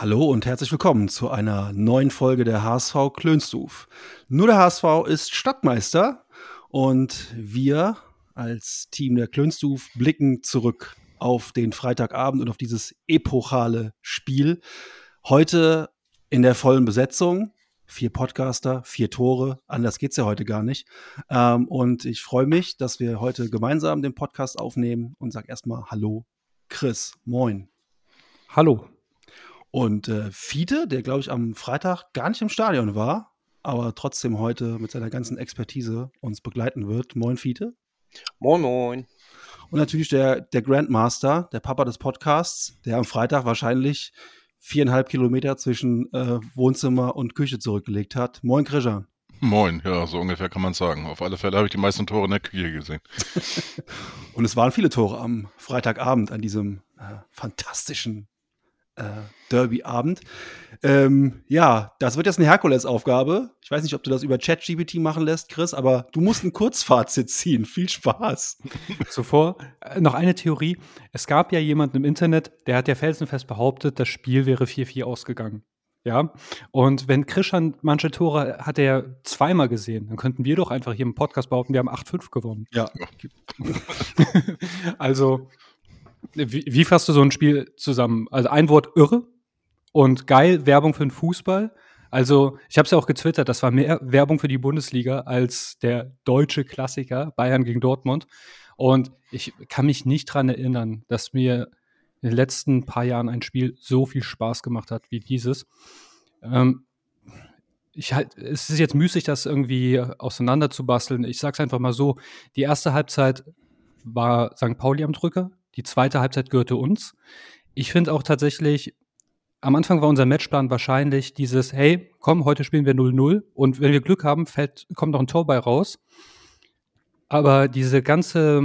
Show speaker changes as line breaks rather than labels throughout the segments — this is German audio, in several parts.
Hallo und herzlich willkommen zu einer neuen Folge der HSV Klönstuf. Nur der HSV ist Stadtmeister und wir als Team der Klönstuf blicken zurück auf den Freitagabend und auf dieses epochale Spiel. Heute in der vollen Besetzung. Vier Podcaster, vier Tore. Anders geht's ja heute gar nicht. Ähm, und ich freue mich, dass wir heute gemeinsam den Podcast aufnehmen und sag erstmal Hallo, Chris. Moin.
Hallo.
Und äh, Fiete, der glaube ich am Freitag gar nicht im Stadion war, aber trotzdem heute mit seiner ganzen Expertise uns begleiten wird. Moin, Fiete.
Moin, moin.
Und natürlich der, der Grandmaster, der Papa des Podcasts, der am Freitag wahrscheinlich viereinhalb Kilometer zwischen äh, Wohnzimmer und Küche zurückgelegt hat. Moin, Krischer.
Moin, ja, so ungefähr kann man sagen. Auf alle Fälle habe ich die meisten Tore in der Küche gesehen.
Und es waren viele Tore am Freitagabend an diesem äh, fantastischen äh, Derby-Abend. Ähm, ja, das wird jetzt eine Herkulesaufgabe. Ich weiß nicht, ob du das über ChatGPT machen lässt, Chris, aber du musst ein Kurzfazit ziehen. Viel Spaß.
Zuvor äh, noch eine Theorie. Es gab ja jemanden im Internet, der hat ja felsenfest behauptet, das Spiel wäre 4-4 ausgegangen. Ja, und wenn Krishan manche Tore hat er zweimal gesehen, dann könnten wir doch einfach hier im Podcast behaupten, wir haben 8-5 gewonnen.
Ja.
also, wie, wie fasst du so ein Spiel zusammen? Also ein Wort irre und geil, Werbung für den Fußball. Also, ich habe es ja auch getwittert, das war mehr Werbung für die Bundesliga als der deutsche Klassiker Bayern gegen Dortmund. Und ich kann mich nicht dran erinnern, dass mir in den letzten paar Jahren ein Spiel so viel Spaß gemacht hat wie dieses. Ähm, ich halt, es ist jetzt müßig, das irgendwie auseinanderzubasteln. Ich sag's einfach mal so: Die erste Halbzeit war St. Pauli am Drücker, die zweite Halbzeit gehörte uns. Ich finde auch tatsächlich, am Anfang war unser Matchplan wahrscheinlich dieses, hey, komm, heute spielen wir 0-0 und wenn wir Glück haben, fällt, kommt noch ein Tor bei raus. Aber diese ganze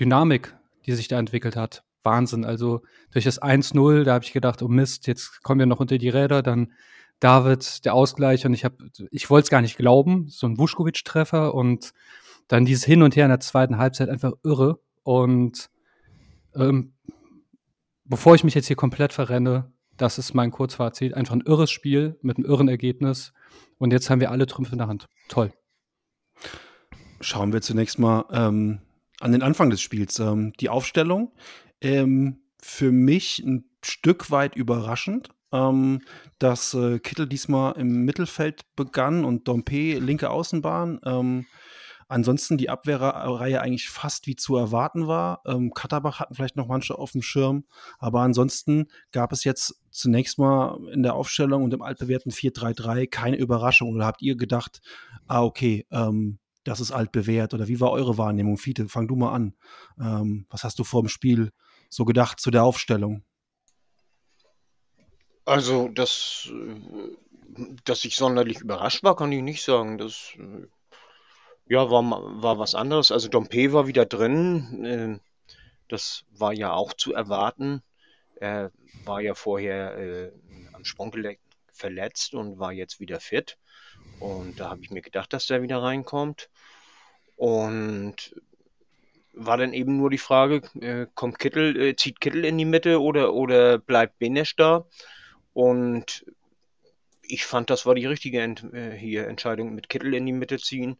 Dynamik, die sich da entwickelt hat, Wahnsinn. Also durch das 1-0, da habe ich gedacht, oh Mist, jetzt kommen wir noch unter die Räder, dann David, der Ausgleich und ich habe, ich wollte es gar nicht glauben, so ein Vuskovic-Treffer und dann dieses Hin und Her in der zweiten Halbzeit einfach irre und ähm, bevor ich mich jetzt hier komplett verrenne, das ist mein Kurzfazit. Einfach ein irres Spiel mit einem irren Ergebnis. Und jetzt haben wir alle Trümpfe in der Hand. Toll.
Schauen wir zunächst mal ähm, an den Anfang des Spiels. Ähm, die Aufstellung. Ähm, für mich ein Stück weit überraschend, ähm, dass äh, Kittel diesmal im Mittelfeld begann und Dompe linke Außenbahn. Ähm, Ansonsten die Abwehrreihe eigentlich fast wie zu erwarten war. Ähm, Katterbach hatten vielleicht noch manche auf dem Schirm, aber ansonsten gab es jetzt zunächst mal in der Aufstellung und im altbewährten 4-3-3 keine Überraschung. Oder habt ihr gedacht, ah, okay, ähm, das ist altbewährt? Oder wie war eure Wahrnehmung? Fiete, fang du mal an. Ähm, was hast du vor dem Spiel so gedacht zu der Aufstellung?
Also, dass, äh, dass ich sonderlich überrascht war, kann ich nicht sagen. Das äh, ja, war, war was anderes. Also Dompe war wieder drin. Äh, das war ja auch zu erwarten. Er war ja vorher äh, am Sprunggelenk verletzt und war jetzt wieder fit. Und da habe ich mir gedacht, dass der wieder reinkommt. Und war dann eben nur die Frage, äh, kommt Kittel, äh, zieht Kittel in die Mitte oder, oder bleibt Benesch da? Und ich fand, das war die richtige Ent hier Entscheidung mit Kittel in die Mitte ziehen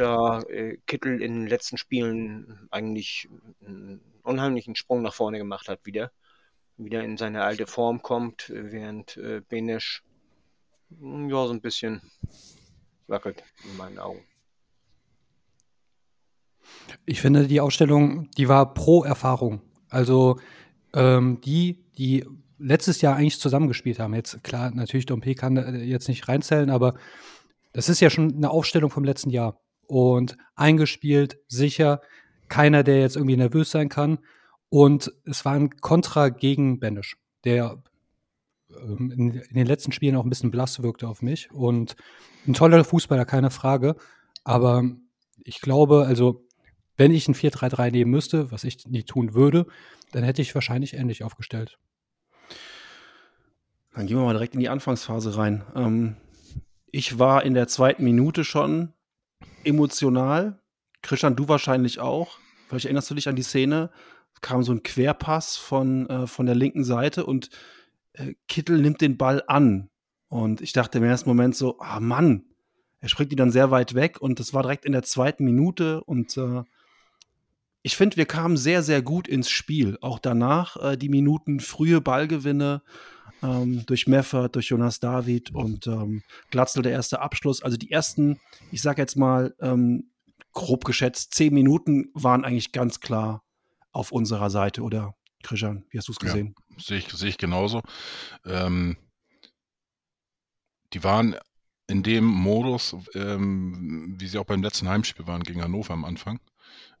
da äh, Kittel in den letzten Spielen eigentlich einen unheimlichen Sprung nach vorne gemacht hat wieder. Wieder in seine alte Form kommt, während äh, Benesch hm, ja so ein bisschen wackelt in meinen Augen.
Ich finde, die Ausstellung, die war pro Erfahrung. Also ähm, die, die letztes Jahr eigentlich zusammengespielt haben. Jetzt klar, natürlich Dompe kann äh, jetzt nicht reinzählen, aber das ist ja schon eine Aufstellung vom letzten Jahr und eingespielt, sicher. Keiner, der jetzt irgendwie nervös sein kann. Und es war ein Kontra gegen Banish, der ähm, in, in den letzten Spielen auch ein bisschen blass wirkte auf mich. Und ein toller Fußballer, keine Frage. Aber ich glaube, also wenn ich ein 4-3-3 nehmen müsste, was ich nie tun würde, dann hätte ich wahrscheinlich ähnlich aufgestellt.
Dann gehen wir mal direkt in die Anfangsphase rein. Ähm, ich war in der zweiten Minute schon emotional. Christian, du wahrscheinlich auch. Vielleicht erinnerst du dich an die Szene. Es kam so ein Querpass von, äh, von der linken Seite und äh, Kittel nimmt den Ball an. Und ich dachte im ersten Moment so, ah Mann, er springt die dann sehr weit weg und das war direkt in der zweiten Minute und äh, ich finde, wir kamen sehr, sehr gut ins Spiel. Auch danach äh, die Minuten frühe Ballgewinne ähm, durch Meffert, durch Jonas David und ähm, Glatzel der erste Abschluss. Also die ersten, ich sag jetzt mal, ähm, grob geschätzt, zehn Minuten waren eigentlich ganz klar auf unserer Seite, oder Christian, wie hast du es gesehen?
Ja, sehe ich, seh ich genauso. Ähm, die waren in dem Modus, ähm, wie sie auch beim letzten Heimspiel waren gegen Hannover am Anfang.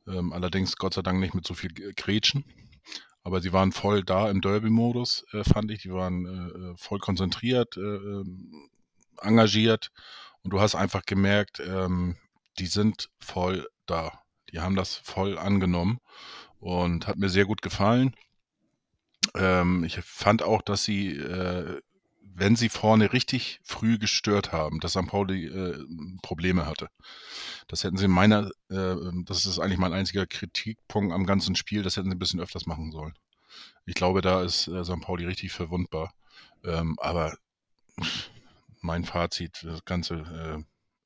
Ähm, allerdings Gott sei Dank nicht mit so viel Gretchen. Aber sie waren voll da im Derby-Modus, äh, fand ich. Die waren äh, äh voll konzentriert, äh, ähm, engagiert. Und du hast einfach gemerkt, ähm, die sind voll da. Die haben das voll angenommen und hat mir sehr gut gefallen. Ähm, ich fand auch, dass sie, äh, wenn sie vorne richtig früh gestört haben, dass St. Pauli äh, Probleme hatte. Das hätten sie in meiner, äh, das ist eigentlich mein einziger Kritikpunkt am ganzen Spiel, das hätten sie ein bisschen öfters machen sollen. Ich glaube, da ist äh, St. Pauli richtig verwundbar. Ähm, aber mein Fazit, das Ganze äh,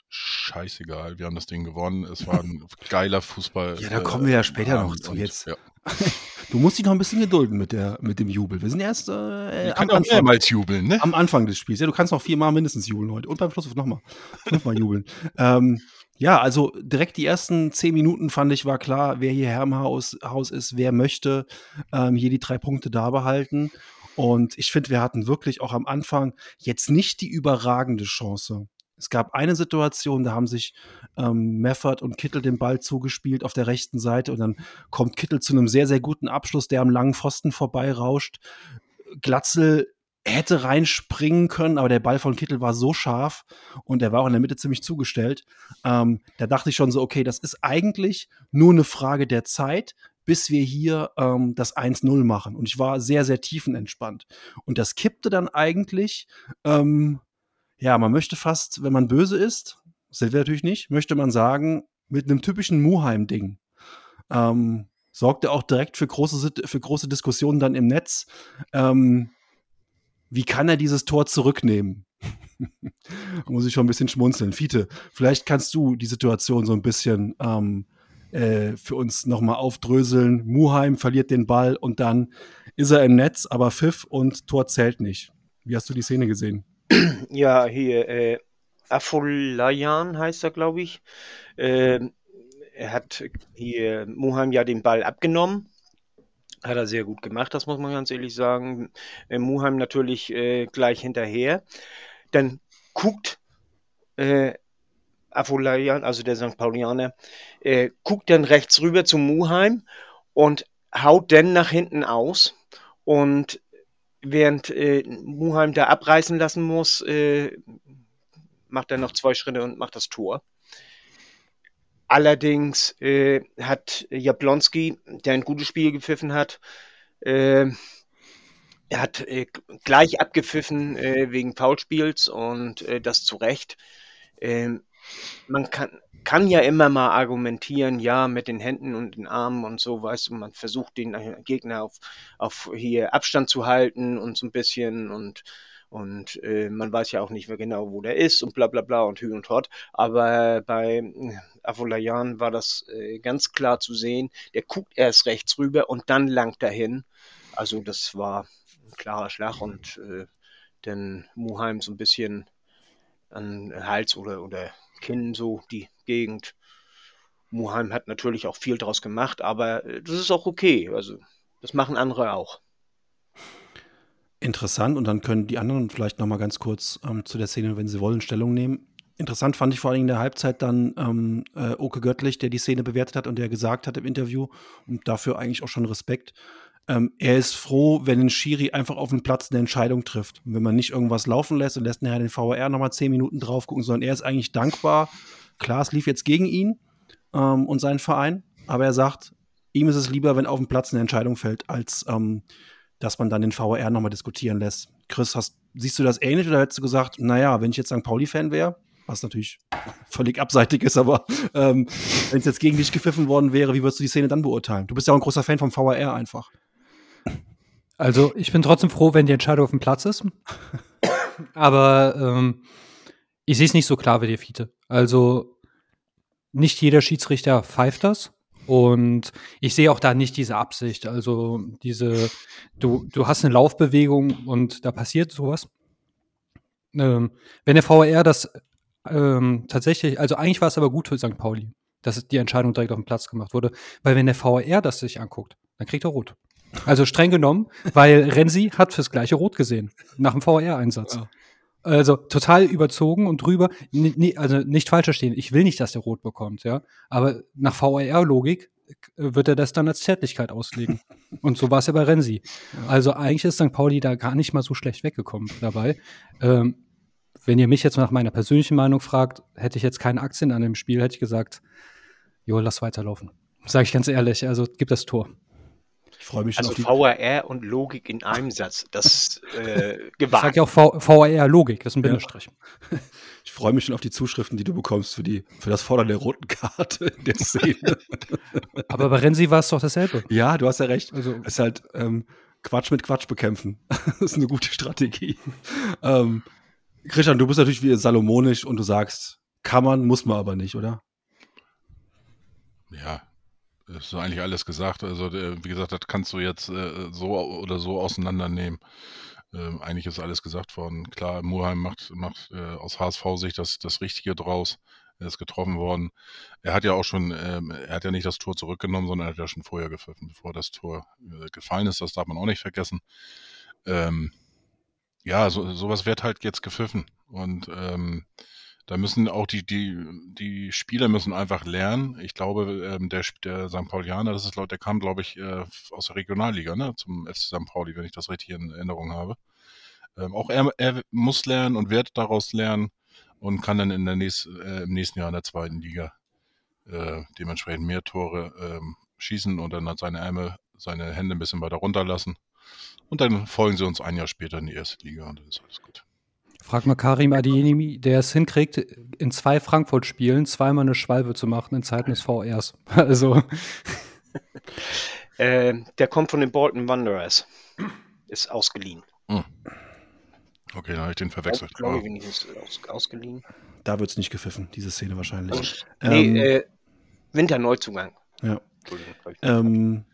scheißegal. Wir haben das Ding gewonnen. Es war ein geiler Fußball.
Ja, da kommen wir ja später noch zu. Jetzt.
Ja.
Du musst dich noch ein bisschen gedulden mit, der, mit dem Jubel. Wir sind erst äh,
Ich
am, Anfang,
mehrmals jubeln, ne?
am Anfang des Spiels. Ja, du kannst noch viermal mindestens jubeln heute. Und beim Schluss nochmal. Fünfmal jubeln. Ähm, ja, also direkt die ersten zehn Minuten fand ich, war klar, wer hier Herr im Haus, Haus ist, wer möchte ähm, hier die drei Punkte da behalten. Und ich finde, wir hatten wirklich auch am Anfang jetzt nicht die überragende Chance. Es gab eine Situation, da haben sich ähm, Meffert und Kittel den Ball zugespielt auf der rechten Seite und dann kommt Kittel zu einem sehr, sehr guten Abschluss, der am langen Pfosten vorbeirauscht. Glatzel hätte reinspringen können, aber der Ball von Kittel war so scharf und er war auch in der Mitte ziemlich zugestellt. Ähm, da dachte ich schon so, okay, das ist eigentlich nur eine Frage der Zeit, bis wir hier ähm, das 1-0 machen. Und ich war sehr, sehr tiefenentspannt. Und das kippte dann eigentlich, ähm, ja, man möchte fast, wenn man böse ist, sind wir natürlich nicht, möchte man sagen, mit einem typischen Muheim-Ding. Ähm, sorgte auch direkt für große, für große Diskussionen dann im Netz. Ähm, wie kann er dieses Tor zurücknehmen? da muss ich schon ein bisschen schmunzeln. Fiete, vielleicht kannst du die Situation so ein bisschen ähm, äh, für uns nochmal aufdröseln. Muheim verliert den Ball und dann ist er im Netz, aber Pfiff und Tor zählt nicht. Wie hast du die Szene gesehen?
Ja, hier, äh, Afolayan heißt er, glaube ich. Ähm, er hat hier Muheim ja den Ball abgenommen. Hat er sehr gut gemacht, das muss man ganz ehrlich sagen. Äh, Muheim natürlich äh, gleich hinterher. Dann guckt äh, Afolayan, also der St. Paulianer, äh, guckt dann rechts rüber zu Muheim und haut dann nach hinten aus. Und während äh, Muheim da abreißen lassen muss, äh, macht er noch zwei Schritte und macht das Tor. Allerdings äh, hat Jablonski, der ein gutes Spiel gepfiffen hat, äh, er hat äh, gleich abgepfiffen äh, wegen Foulspiels und äh, das zu Recht. Man kann, kann ja immer mal argumentieren, ja, mit den Händen und den Armen und so, weißt du, man versucht den Gegner auf, auf hier Abstand zu halten und so ein bisschen und, und äh, man weiß ja auch nicht mehr genau, wo der ist und bla bla bla und hü und hot. Aber bei Avolayan war das äh, ganz klar zu sehen. Der guckt erst rechts rüber und dann langt dahin. Also das war ein klarer Schlag und äh, dann Muheim so ein bisschen an Hals oder, oder Kinn, so die Gegend. Muheim hat natürlich auch viel draus gemacht, aber äh, das ist auch okay. Also, das machen andere auch.
Interessant und dann können die anderen vielleicht noch mal ganz kurz ähm, zu der Szene, wenn sie wollen, Stellung nehmen. Interessant fand ich vor allem in der Halbzeit dann ähm, äh, Oke Göttlich, der die Szene bewertet hat und der gesagt hat im Interview, und dafür eigentlich auch schon Respekt, ähm, er ist froh, wenn ein Schiri einfach auf dem Platz eine Entscheidung trifft. Und wenn man nicht irgendwas laufen lässt und lässt nachher den VR nochmal zehn Minuten drauf gucken, sondern er ist eigentlich dankbar. Klar, es lief jetzt gegen ihn ähm, und seinen Verein, aber er sagt, ihm ist es lieber, wenn auf dem Platz eine Entscheidung fällt, als ähm, dass man dann den VR nochmal diskutieren lässt. Chris, hast, siehst du das ähnlich oder hättest du gesagt, naja, wenn ich jetzt St. Pauli-Fan wäre, was natürlich völlig abseitig ist, aber ähm, wenn es jetzt gegen dich gepfiffen worden wäre, wie würdest du die Szene dann beurteilen? Du bist ja auch ein großer Fan vom VAR einfach.
Also ich bin trotzdem froh, wenn die Entscheidung auf dem Platz ist. Aber ähm, ich sehe es nicht so klar wie der Fiete. Also nicht jeder Schiedsrichter pfeift das. Und ich sehe auch da nicht diese Absicht. Also diese, du, du hast eine Laufbewegung und da passiert sowas. Ähm, wenn der VAR das ähm, tatsächlich, also eigentlich war es aber gut für St. Pauli, dass die Entscheidung direkt auf dem Platz gemacht wurde, weil wenn der VAR das sich anguckt, dann kriegt er rot. Also streng genommen, weil Renzi hat fürs gleiche Rot gesehen, nach dem VAR-Einsatz. Ja. Also total überzogen und drüber. Also nicht falsch verstehen, ich will nicht, dass der Rot bekommt, ja. Aber nach VAR-Logik wird er das dann als Zärtlichkeit auslegen. und so war es ja bei Renzi. Also eigentlich ist St. Pauli da gar nicht mal so schlecht weggekommen dabei. Ähm, wenn ihr mich jetzt nach meiner persönlichen Meinung fragt, hätte ich jetzt keine Aktien an dem Spiel, hätte ich gesagt, jo, lass weiterlaufen. Sage ich ganz ehrlich, also gib das Tor.
Ich freue mich schon also auf die VAR und Logik in einem Satz. Das äh, gewagt. Ich
sage ja auch VAR Logik, das ist ein Bindestrich.
Ja. Ich freue mich schon auf die Zuschriften, die du bekommst für, die, für das Fordern der roten Karte in der Szene.
Aber bei Renzi war es doch dasselbe.
Ja, du hast ja recht. Also, es ist halt ähm, Quatsch mit Quatsch bekämpfen. das ist eine gute Strategie. ähm, Christian, du bist natürlich wie salomonisch und du sagst, kann man, muss man aber nicht, oder?
Ja, das ist eigentlich alles gesagt. Also, wie gesagt, das kannst du jetzt äh, so oder so auseinandernehmen. Ähm, eigentlich ist alles gesagt worden. Klar, Murheim macht, macht äh, aus HSV-Sicht das, das Richtige draus. Er ist getroffen worden. Er hat ja auch schon, ähm, er hat ja nicht das Tor zurückgenommen, sondern er hat ja schon vorher gepfiffen, bevor das Tor äh, gefallen ist. Das darf man auch nicht vergessen. Ähm, ja, so, sowas wird halt jetzt gepfiffen. Und ähm, da müssen auch die, die, die Spieler müssen einfach lernen. Ich glaube, ähm, der, der St. Paulianer, das ist der kam, glaube ich, äh, aus der Regionalliga, ne, zum FC St. Pauli, wenn ich das richtig in Erinnerung habe. Ähm, auch er, er muss lernen und wird daraus lernen und kann dann in der nächst, äh, im nächsten Jahr in der zweiten Liga äh, dementsprechend mehr Tore ähm, schießen und dann hat seine Ärmel, seine Hände ein bisschen weiter runterlassen. Und dann folgen sie uns ein Jahr später in die erste Liga und dann ist alles gut.
Frag mal Karim Adienimi, der es hinkriegt, in zwei Frankfurt-Spielen zweimal eine Schwalbe zu machen in Zeiten des VRs. Also.
äh, der kommt von den Bolton Wanderers. Ist ausgeliehen. Hm.
Okay, dann habe ich den verwechselt. Ich
glaube, ich, ist aus, ausgeliehen.
Da wird es nicht gepfiffen, diese Szene wahrscheinlich.
Und, nee, ähm, äh, Winterneuzugang.
Ja. Ähm,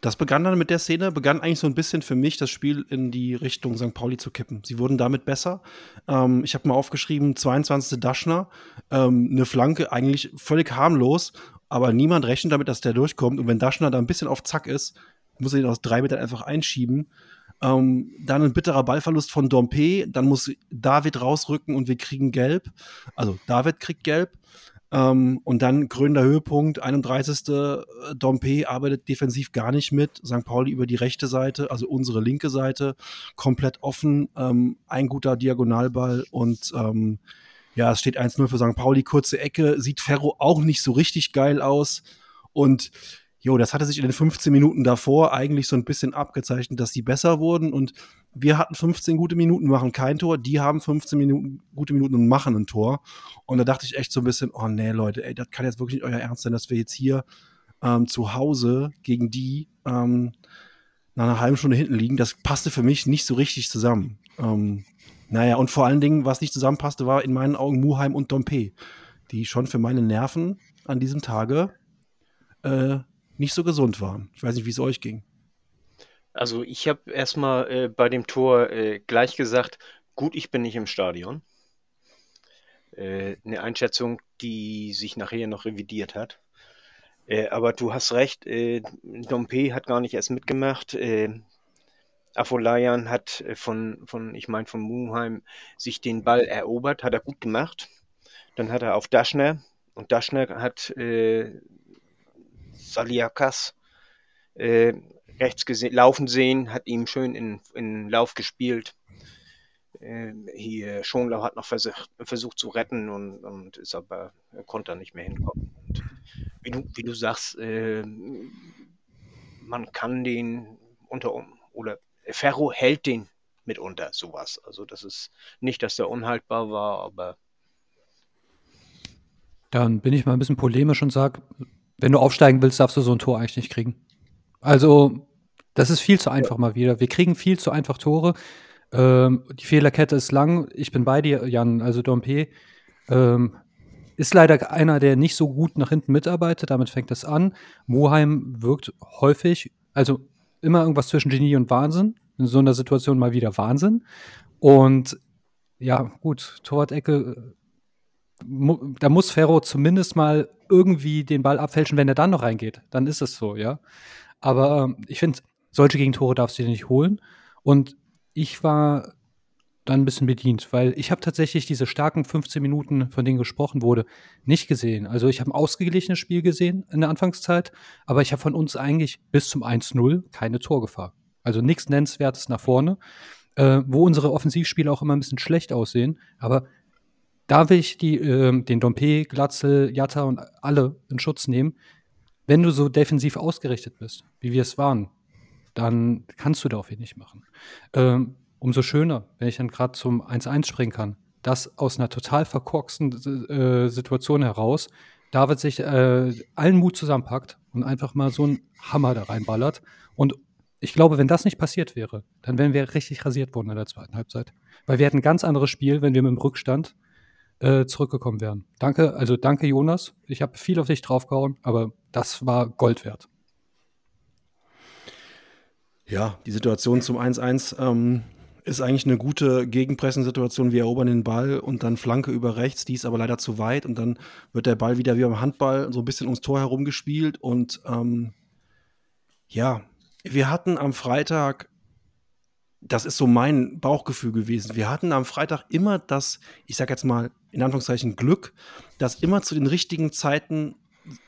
das begann dann mit der Szene, begann eigentlich so ein bisschen für mich das Spiel in die Richtung St. Pauli zu kippen. Sie wurden damit besser. Ähm, ich habe mal aufgeschrieben, 22. Daschner, ähm, eine Flanke, eigentlich völlig harmlos, aber niemand rechnet damit, dass der durchkommt. Und wenn Daschner da ein bisschen auf Zack ist, muss er ihn aus drei Metern einfach einschieben. Ähm, dann ein bitterer Ballverlust von Dompe, dann muss David rausrücken und wir kriegen gelb. Also David kriegt gelb. Ähm, und dann krönender Höhepunkt, 31. Äh, Dompe arbeitet defensiv gar nicht mit. St. Pauli über die rechte Seite, also unsere linke Seite, komplett offen. Ähm, ein guter Diagonalball und ähm, ja, es steht 1-0 für St. Pauli. Kurze Ecke, sieht Ferro auch nicht so richtig geil aus. Und jo, das hatte sich in den 15 Minuten davor eigentlich so ein bisschen abgezeichnet, dass sie besser wurden und wir hatten 15 gute Minuten, machen kein Tor, die haben 15 Minuten, gute Minuten und machen ein Tor. Und da dachte ich echt so ein bisschen, oh nee, Leute, ey, das kann jetzt wirklich nicht euer Ernst sein, dass wir jetzt hier ähm, zu Hause gegen die ähm, nach einer halben Stunde hinten liegen. Das passte für mich nicht so richtig zusammen. Ähm, naja, und vor allen Dingen, was nicht zusammenpasste, war in meinen Augen Muheim und Dompe, die schon für meine Nerven an diesem Tage äh, nicht so gesund waren. Ich weiß nicht, wie es euch ging.
Also ich habe erstmal äh, bei dem Tor äh, gleich gesagt, gut, ich bin nicht im Stadion. Äh, eine Einschätzung, die sich nachher noch revidiert hat. Äh, aber du hast recht, äh, Dompe hat gar nicht erst mitgemacht. Äh, Afolayan hat äh, von, von, ich meine, von Muheim sich den Ball erobert, hat er gut gemacht. Dann hat er auf Daschner und Daschner hat Saliakas rechts gesehen, laufen sehen, hat ihm schön in, in Lauf gespielt. Äh, hier Schonlau hat noch versucht, versucht zu retten und, und ist aber er konnte da nicht mehr hinkommen. Und wie du, wie du sagst, äh, man kann den unter oder Ferro hält den mitunter sowas. Also das ist nicht, dass der unhaltbar war, aber
Dann bin ich mal ein bisschen polemisch und sage, wenn du aufsteigen willst, darfst du so ein Tor eigentlich nicht kriegen. Also, das ist viel zu einfach mal wieder. Wir kriegen viel zu einfach Tore. Ähm, die Fehlerkette ist lang. Ich bin bei dir, Jan. Also Dompe ähm, ist leider einer, der nicht so gut nach hinten mitarbeitet. Damit fängt das an. Moheim wirkt häufig, also immer irgendwas zwischen Genie und Wahnsinn. In so einer Situation mal wieder Wahnsinn. Und ja, gut, Torwart-Ecke, mu da muss Ferro zumindest mal irgendwie den Ball abfälschen, wenn er dann noch reingeht. Dann ist es so, ja. Aber ähm, ich finde, solche Gegentore darfst du dir nicht holen. Und ich war dann ein bisschen bedient, weil ich habe tatsächlich diese starken 15 Minuten, von denen gesprochen wurde, nicht gesehen. Also ich habe ein ausgeglichenes Spiel gesehen in der Anfangszeit, aber ich habe von uns eigentlich bis zum 1-0 keine Torgefahr. Also nichts Nennenswertes nach vorne, äh, wo unsere Offensivspiele auch immer ein bisschen schlecht aussehen. Aber da will ich die, äh, den Dompe, Glatzel, Jatta und alle in Schutz nehmen. Wenn du so defensiv ausgerichtet bist, wie wir es waren, dann kannst du da auch wenig machen. Ähm, umso schöner, wenn ich dann gerade zum 1-1 springen kann. Das aus einer total verkorksten äh, Situation heraus, David sich äh, allen Mut zusammenpackt und einfach mal so einen Hammer da reinballert. Und ich glaube, wenn das nicht passiert wäre, dann wären wir richtig rasiert worden in der zweiten Halbzeit. Weil wir hätten ein ganz anderes Spiel, wenn wir mit dem Rückstand äh, zurückgekommen wären. Danke, also danke Jonas. Ich habe viel auf dich draufgehauen, aber das war Gold wert.
Ja, die Situation zum 1-1 ähm, ist eigentlich eine gute Gegenpressensituation. Wir erobern den Ball und dann Flanke über rechts, die ist aber leider zu weit und dann wird der Ball wieder wie beim Handball so ein bisschen ums Tor herumgespielt und ähm, ja, wir hatten am Freitag, das ist so mein Bauchgefühl gewesen, wir hatten am Freitag immer das, ich sag jetzt mal in Anführungszeichen Glück, dass immer zu den richtigen Zeiten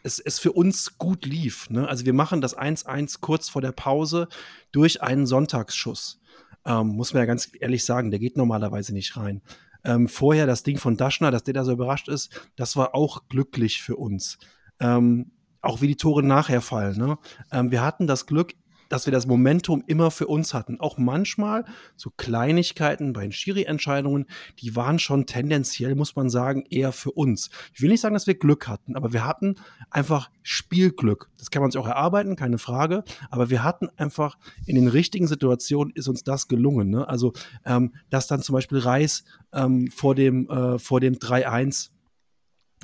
es, es für uns gut lief. Ne? Also wir machen das 1-1 kurz vor der Pause durch einen Sonntagsschuss. Ähm, muss man ja ganz ehrlich sagen, der geht normalerweise nicht rein. Ähm, vorher das Ding von Daschner, dass der da so überrascht ist, das war auch glücklich für uns. Ähm, auch wie die Tore nachher fallen. Ne? Ähm, wir hatten das Glück, dass wir das Momentum immer für uns hatten. Auch manchmal so Kleinigkeiten bei den Schiri-Entscheidungen, die waren schon tendenziell, muss man sagen, eher für uns. Ich will nicht sagen, dass wir Glück hatten, aber wir hatten einfach Spielglück. Das kann man sich auch erarbeiten, keine Frage. Aber wir hatten einfach in den richtigen Situationen ist uns das gelungen. Ne? Also, ähm, dass dann zum Beispiel Reis ähm, vor dem, äh, vor dem 3-1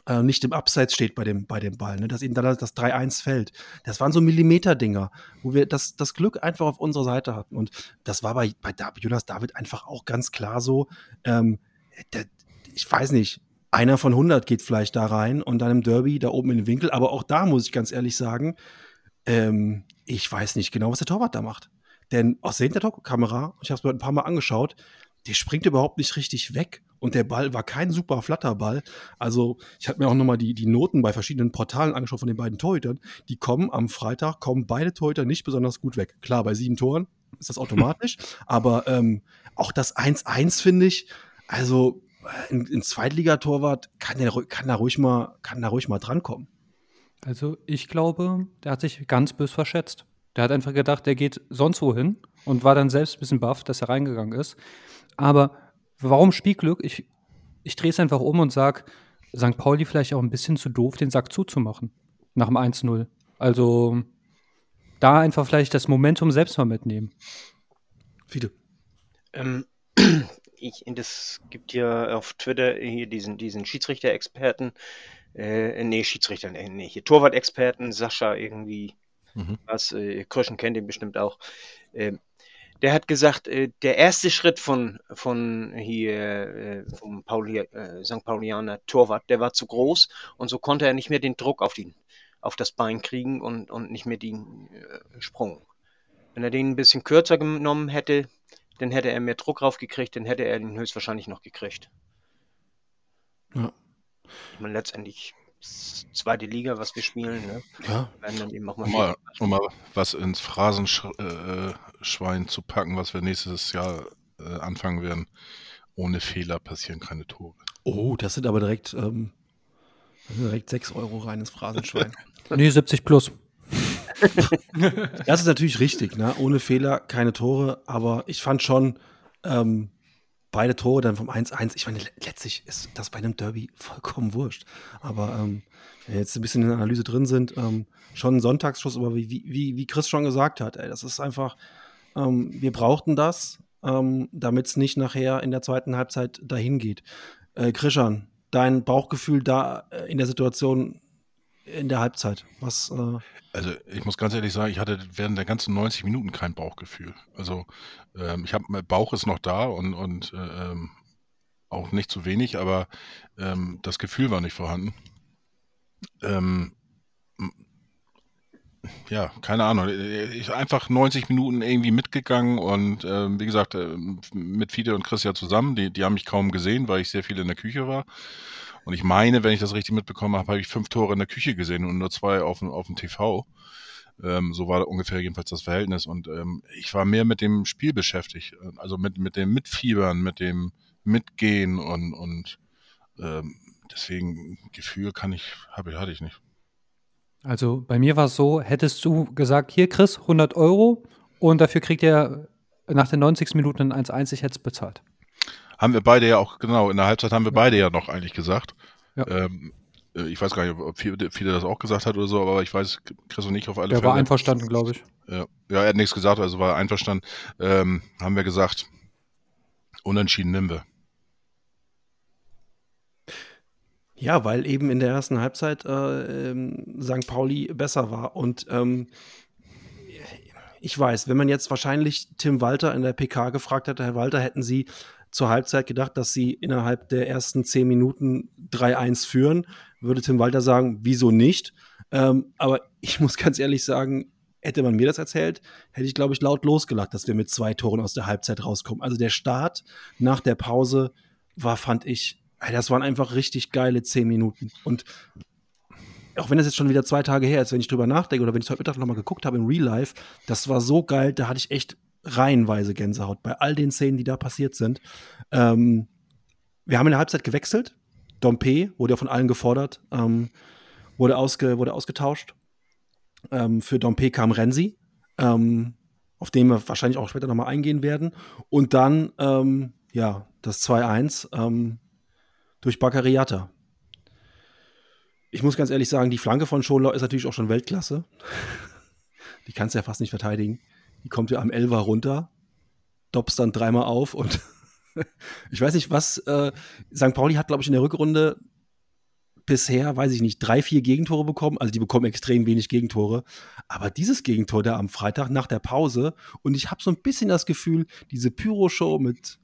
äh, nicht im Abseits steht bei dem, bei dem Ball, ne? dass ihm dann das 3-1 fällt. Das waren so Millimeter-Dinger, wo wir das, das Glück einfach auf unserer Seite hatten. Und das war bei, bei Jonas David einfach auch ganz klar so. Ähm, der, ich weiß nicht, einer von 100 geht vielleicht da rein und dann im Derby da oben in den Winkel. Aber auch da muss ich ganz ehrlich sagen, ähm, ich weiß nicht genau, was der Torwart da macht. Denn aus der Hinterkamera, ich habe es mir ein paar Mal angeschaut, der springt überhaupt nicht richtig weg und der Ball war kein super Flatterball. Also ich habe mir auch nochmal die, die Noten bei verschiedenen Portalen angeschaut von den beiden Torhütern. Die kommen am Freitag, kommen beide Torhüter nicht besonders gut weg. Klar, bei sieben Toren ist das automatisch, aber ähm, auch das 1-1 finde ich, also ein, ein Zweitligatorwart kann, der, kann, da ruhig mal, kann da ruhig mal drankommen.
Also ich glaube, der hat sich ganz bös verschätzt. Der hat einfach gedacht, der geht sonst wohin und war dann selbst ein bisschen baff, dass er reingegangen ist. Aber warum Spielglück? Ich, ich drehe es einfach um und sage, St. Pauli vielleicht auch ein bisschen zu doof, den Sack zuzumachen. Nach dem 1-0. Also da einfach vielleicht das Momentum selbst mal mitnehmen.
Viele.
Ähm, ich, das gibt ja auf Twitter hier diesen, diesen Schiedsrichter-Experten, äh, nee, Schiedsrichter, nee, hier Torwart-Experten, Sascha irgendwie,
Mhm.
was, äh, Kröschen kennt ihn bestimmt auch. Ähm, der hat gesagt, äh, der erste Schritt von, von hier, äh, vom Pauli, äh, St. Paulianer Torwart, der war zu groß und so konnte er nicht mehr den Druck auf, den, auf das Bein kriegen und, und nicht mehr den äh, Sprung. Wenn er den ein bisschen kürzer genommen hätte, dann hätte er mehr Druck raufgekriegt, dann hätte er den höchstwahrscheinlich noch gekriegt.
Ja.
Ich meine, letztendlich zweite Liga, was wir spielen. Ne?
Ja,
Werden dann eben auch mal
Um mal, um mal was ins Phrasenschwein zu packen, was wir nächstes Jahr äh, anfangen werden. Ohne Fehler passieren keine Tore.
Oh, das sind aber direkt, ähm, sind direkt 6 Euro reines Phrasenschwein.
Nee, 70 plus.
das ist natürlich richtig, ne? Ohne Fehler keine Tore, aber ich fand schon ähm, beide Tore dann vom 1-1. Ich meine, le- letztlich ist das bei einem Derby vollkommen wurscht. Aber ähm, wenn wir jetzt ein bisschen in der Analyse drin sind, ähm, schon ein Sonntagsschuss, aber wie, wie, wie Chris schon gesagt hat, ey, das ist einfach, ähm, wir brauchten das, ähm, damit es nicht nachher in der zweiten Halbzeit dahin geht. Äh, Christian, dein Bauchgefühl da äh, in der Situation in der Halbzeit, was äh,
Also ich muss ganz ehrlich sagen, ich hatte während der ganzen 90 Minuten kein Bauchgefühl. Also ähm, ich habe, mein Bauch ist noch da und, und äh, ähm, auch nicht zu wenig, aber ähm, das Gefühl war nicht vorhanden. Ähm, ja, keine Ahnung. Ich einfach 90 Minuten irgendwie mitgegangen und ähm, wie gesagt, ähm, mit Fide und Chris ja zusammen, die, die haben mich kaum gesehen, weil ich sehr viel in der Küche war. Und ich meine, wenn ich das richtig mitbekommen habe, habe ich fünf Tore in der Küche gesehen und nur zwei auf, dem- auf dem TV. Ähm, so war ungefähr jedenfalls das Verhältnis. Und ähm, ich war mehr mit dem Spiel beschäftigt. Also mit, mit dem Mitfiebern, mit dem Mitgehen und, und ähm, deswegen Gefühl kann ich, habe, hatte ich nicht.
Also bei mir war es so, hättest du gesagt, hier Chris, 100 Euro und dafür kriegt ihr nach den 90 Minuten ein 1-1, ich hätte es bezahlt.
Haben wir beide ja auch, genau, in der Halbzeit haben wir beide ja noch eigentlich gesagt.
Ja.
Ähm, äh, ich weiß gar nicht, ob viele, viele das auch gesagt hat oder so, aber ich weiß, Chris und ich auf alle
Der
Fälle.
war einverstanden, glaube ich.
Ja, ja, er hat nichts gesagt, also war er einverstanden. Ähm, haben wir gesagt, unentschieden nehmen wir.
Ja, weil eben in der ersten Halbzeit äh, ähm, St. Pauli besser war. Und ähm, ich weiß, wenn man jetzt wahrscheinlich Tim Walter in der PK gefragt hätte, Herr Walter, hätten Sie zur Halbzeit gedacht, dass Sie innerhalb der ersten zehn Minuten 3-1 führen, würde Tim Walter sagen, wieso nicht? Ähm, aber ich muss ganz ehrlich sagen, hätte man mir das erzählt, hätte ich, glaube ich, laut losgelacht, dass wir mit zwei Toren aus der Halbzeit rauskommen. Also der Start nach der Pause war, fand ich, das waren einfach richtig geile zehn Minuten. Und auch wenn das jetzt schon wieder zwei Tage her ist, wenn ich drüber nachdenke oder wenn ich heute Mittag nochmal geguckt habe im Real Life, das war so geil, da hatte ich echt reihenweise Gänsehaut bei all den Szenen, die da passiert sind. Ähm, wir haben in der Halbzeit gewechselt. Dompe wurde ja von allen gefordert, ähm, wurde, ausge, wurde ausgetauscht. Ähm, für Dompe kam Renzi, ähm, auf den wir wahrscheinlich auch später nochmal eingehen werden. Und dann, ähm, ja, das 2-1 ähm, durch Baccariata. Ich muss ganz ehrlich sagen, die Flanke von Scholer ist natürlich auch schon Weltklasse. Die kannst du ja fast nicht verteidigen. Die kommt ja am Elfer runter, doppst dann dreimal auf und ich weiß nicht, was äh, St. Pauli hat, glaube ich, in der Rückrunde bisher, weiß ich nicht, drei, vier Gegentore bekommen. Also die bekommen extrem wenig Gegentore. Aber dieses Gegentor da am Freitag nach der Pause und ich habe so ein bisschen das Gefühl, diese Pyro-Show mit,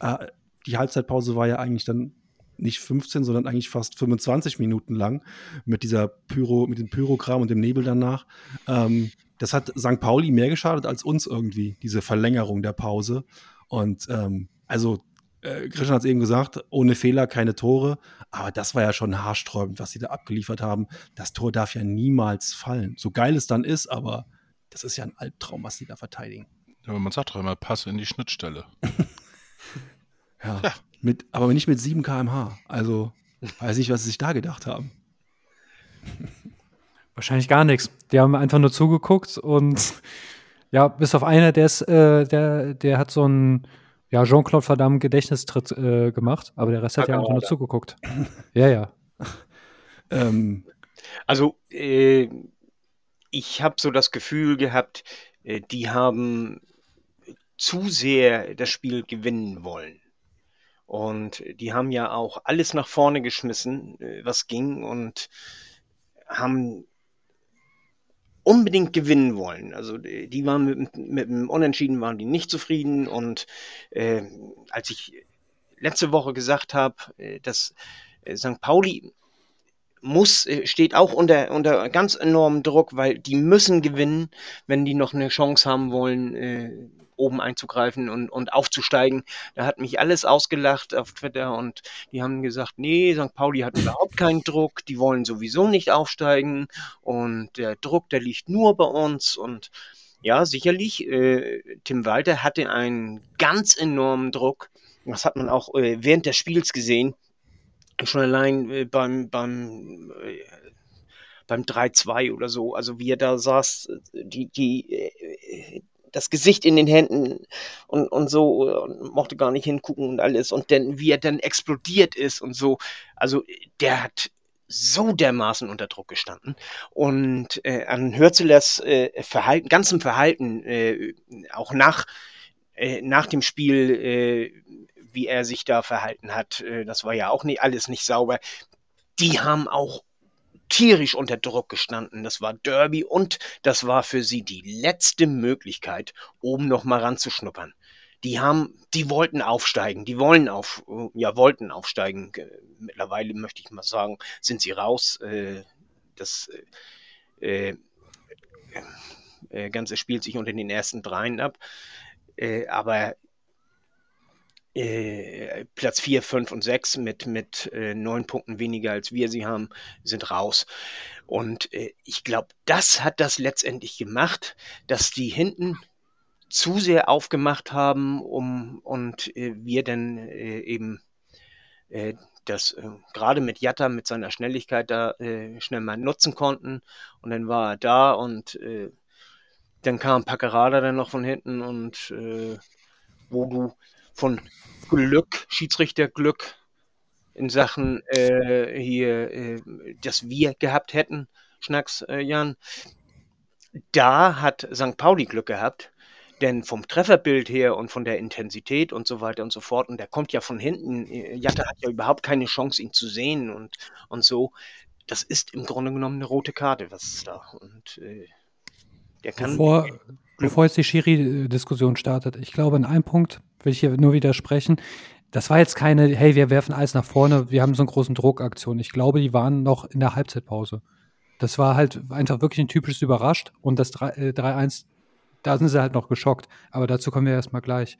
äh, die Halbzeitpause war ja eigentlich dann nicht 15, sondern eigentlich fast 25 Minuten lang mit dieser Pyro, mit dem Pyrokram und dem Nebel danach. Ähm, das hat St. Pauli mehr geschadet als uns irgendwie, diese Verlängerung der Pause. Und ähm, also, äh, Christian hat es eben gesagt, ohne Fehler keine Tore. Aber das war ja schon haarsträubend, was sie da abgeliefert haben. Das Tor darf ja niemals fallen. So geil es dann ist, aber das ist ja ein Albtraum, was sie da verteidigen.
Ja, aber man sagt doch immer, Pass in die Schnittstelle.
Ja. Mit, aber nicht mit 7 km/h. Also, weiß nicht, was sie sich da gedacht haben.
Wahrscheinlich gar nichts. Die haben einfach nur zugeguckt und ja, bis auf einer, der ist, äh, der, der hat so einen ja, Jean-Claude Van Damme Gedächtnistritt äh, gemacht, aber der Rest hat ja einfach nur zugeguckt. Ja, ja.
Ähm,
Also, äh, ich habe so das Gefühl gehabt, äh, die haben zu sehr das Spiel gewinnen wollen. Und die haben ja auch alles nach vorne geschmissen, äh, was ging, und haben unbedingt gewinnen wollen. Also die waren mit, mit dem Unentschieden waren die nicht zufrieden. Und äh, als ich letzte Woche gesagt habe, äh, dass äh, St. Pauli muss, äh, steht auch unter, unter ganz enormem Druck, weil die müssen gewinnen, wenn die noch eine Chance haben wollen, äh, oben einzugreifen und, und aufzusteigen. Da hat mich alles ausgelacht auf Twitter und die haben gesagt, nee, St. Pauli hat überhaupt keinen Druck, die wollen sowieso nicht aufsteigen und der Druck, der liegt nur bei uns und ja, sicherlich, äh, Tim Walter hatte einen ganz enormen Druck. Das hat man auch äh, während des Spiels gesehen. Schon allein äh, beim, beim, äh, beim 3-2 oder so. Also wie er da saß, die, die, äh, das Gesicht in den Händen und, und so und mochte gar nicht hingucken und alles. Und dann, wie er dann explodiert ist und so. Also der hat so dermaßen unter Druck gestanden. Und äh, an Hürzlers äh, Verhalten, ganzem Verhalten, äh, auch nach, äh, nach dem Spiel, äh, wie er sich da verhalten hat, äh, das war ja auch nicht alles nicht sauber. Die haben auch tierisch unter Druck gestanden. Das war Derby und das war für sie die letzte Möglichkeit, oben noch mal ranzuschnuppern. Die haben, die wollten aufsteigen, die wollen auf, ja, wollten aufsteigen. Mittlerweile möchte ich mal sagen, sind sie raus. Äh, das äh, äh, Ganze spielt sich unter den ersten dreien ab. Äh, aber äh, Platz 4, 5 und 6 mit, mit äh, neun Punkten weniger als wir sie haben, sind raus. Und äh, ich glaube, das hat das letztendlich gemacht, dass die hinten zu sehr aufgemacht haben, um und äh, wir dann äh, eben äh, das äh, gerade mit Jatta mit seiner Schnelligkeit da äh, schnell mal nutzen konnten und dann war er da und dann kam Packerada dann noch von hinten und wo du von Glück, Schiedsrichterglück in Sachen äh, hier, äh, das wir gehabt hätten, Schnacks, äh, Jan. Da hat St. Pauli Glück gehabt, denn vom Trefferbild her und von der Intensität und so weiter und so fort, und der kommt ja von hinten, äh, Jatta hat ja überhaupt keine Chance, ihn zu sehen und, und so. Das ist im Grunde genommen eine rote Karte, was ist da. Und äh, der kann.
Bevor, bevor jetzt die Schiri-Diskussion startet, ich glaube, in einem Punkt will ich hier nur widersprechen. Das war jetzt keine, hey, wir werfen alles nach vorne, wir haben so einen großen Druckaktion. Ich glaube, die waren noch in der Halbzeitpause. Das war halt einfach wirklich ein typisches Überrascht und das 3-1, äh, da sind sie halt noch geschockt. Aber dazu kommen wir erstmal gleich.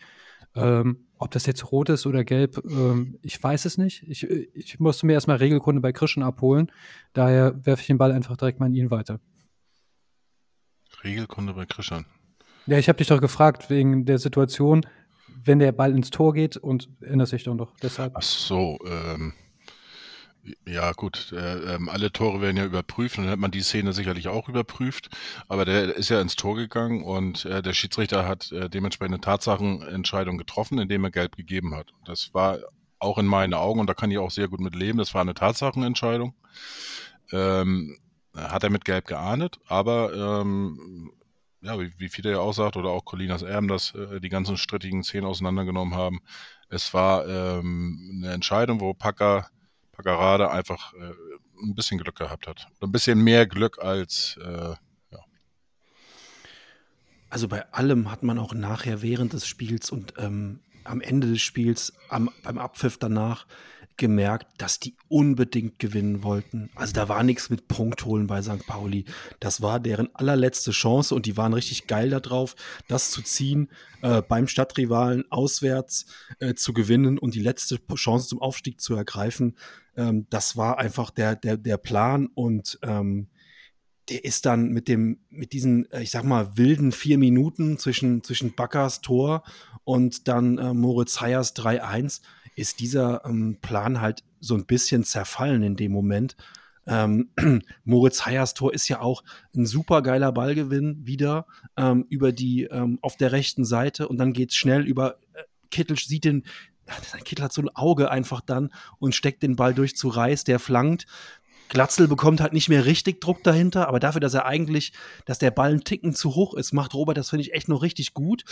Ähm, ob das jetzt rot ist oder gelb, ähm, ich weiß es nicht. Ich, ich musste mir erstmal Regelkunde bei Christian abholen. Daher werfe ich den Ball einfach direkt mal an ihn weiter.
Regelkunde bei Christian.
Ja, ich habe dich doch gefragt wegen der Situation, wenn der Ball ins Tor geht und erinnerst dich doch noch. Deshalb.
Ach so, ähm, ja gut, äh, ähm, alle Tore werden ja überprüft und dann hat man die Szene sicherlich auch überprüft, aber der ist ja ins Tor gegangen und äh, der Schiedsrichter hat äh, dementsprechend eine Tatsachenentscheidung getroffen, indem er gelb gegeben hat. Das war auch in meinen Augen und da kann ich auch sehr gut mit leben, das war eine Tatsachenentscheidung. Ähm, hat er mit Gelb geahndet, aber ähm, ja, wie, wie viele ja auch sagt, oder auch Colinas Erben, dass äh, die ganzen strittigen Szenen auseinandergenommen haben. Es war ähm, eine Entscheidung, wo Packer, Packerade einfach äh, ein bisschen Glück gehabt hat. Ein bisschen mehr Glück als, äh, ja.
Also bei allem hat man auch nachher während des Spiels und ähm, am Ende des Spiels, am, beim Abpfiff danach, gemerkt, dass die unbedingt gewinnen wollten. Also da war nichts mit Punkt holen bei St. Pauli. Das war deren allerletzte Chance und die waren richtig geil darauf, das zu ziehen, äh, beim Stadtrivalen auswärts äh, zu gewinnen und die letzte Chance zum Aufstieg zu ergreifen. Ähm, das war einfach der, der, der Plan und ähm, der ist dann mit dem, mit diesen, äh, ich sag mal, wilden vier Minuten zwischen, zwischen Backers Tor und dann äh, Moritz Hayers 3-1 ist dieser ähm, Plan halt so ein bisschen zerfallen in dem Moment. Ähm, Moritz Hayers Tor ist ja auch ein super geiler Ballgewinn wieder ähm, über die ähm, auf der rechten Seite und dann geht es schnell über äh, Kittel sieht den Kittel hat so ein Auge einfach dann und steckt den Ball durch zu Reis, der flankt. Glatzel bekommt halt nicht mehr richtig Druck dahinter, aber dafür, dass er eigentlich, dass der Ball ein Ticken zu hoch ist, macht Robert das, finde ich, echt noch richtig gut.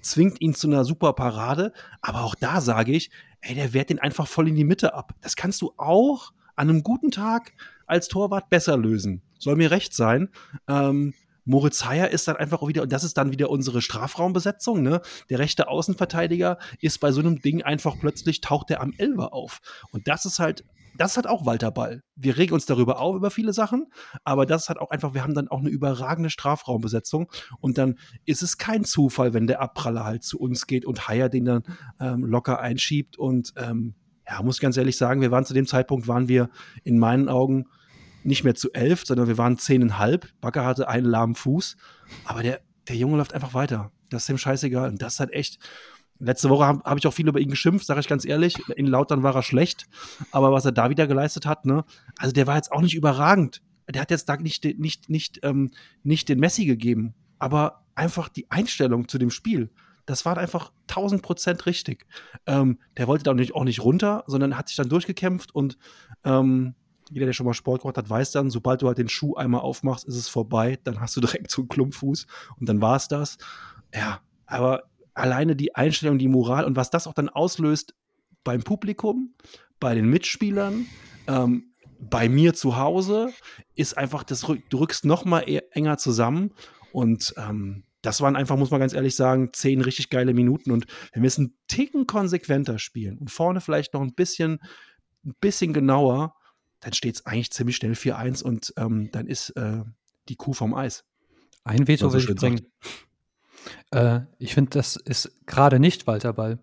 Zwingt ihn zu einer super Parade. Aber auch da sage ich, ey, der wehrt den einfach voll in die Mitte ab. Das kannst du auch an einem guten Tag als Torwart besser lösen. Soll mir recht sein. Ähm, Moritz Heyer ist dann einfach auch wieder, und das ist dann wieder unsere Strafraumbesetzung, ne? Der rechte Außenverteidiger ist bei so einem Ding einfach plötzlich, taucht er am Elber auf. Und das ist halt das hat auch Walter Ball. Wir regen uns darüber auf, über viele Sachen, aber das hat auch einfach, wir haben dann auch eine überragende Strafraumbesetzung und dann ist es kein Zufall, wenn der Abpraller halt zu uns geht und Haier den dann ähm, locker einschiebt und ähm, ja, muss ganz ehrlich sagen, wir waren zu dem Zeitpunkt, waren wir in meinen Augen nicht mehr zu elf, sondern wir waren zehneinhalb. Bakker hatte einen lahmen Fuß, aber der, der Junge läuft einfach weiter. Das ist ihm scheißegal. Und das halt echt, Letzte Woche habe hab ich auch viel über ihn geschimpft, sage ich ganz ehrlich. In Lautern war er schlecht, aber was er da wieder geleistet hat, ne, also der war jetzt auch nicht überragend. Der hat jetzt da nicht, nicht, nicht, ähm, nicht den Messi gegeben, aber einfach die Einstellung zu dem Spiel, das war einfach 1000 Prozent richtig. Ähm, der wollte da auch nicht, runter, sondern hat sich dann durchgekämpft und ähm, jeder, der schon mal Sport gemacht hat, weiß dann, sobald du halt den Schuh einmal aufmachst, ist es vorbei. Dann hast du direkt so einen Klumpfuß und dann war es das. Ja, aber alleine die Einstellung, die Moral und was das auch dann auslöst beim Publikum, bei den Mitspielern, ähm, bei mir zu Hause, ist einfach, das du rückst noch mal e-, enger zusammen und ähm, das waren einfach, muss man ganz ehrlich sagen, zehn richtig geile Minuten und wir müssen einen Ticken konsequenter spielen und vorne vielleicht noch ein bisschen, ein bisschen genauer, dann steht es eigentlich ziemlich schnell 4-1 und ähm, dann ist äh, die Kuh vom Eis.
Ein Veto will ich bringen. Äh, ich finde, das ist gerade nicht Walter Ball.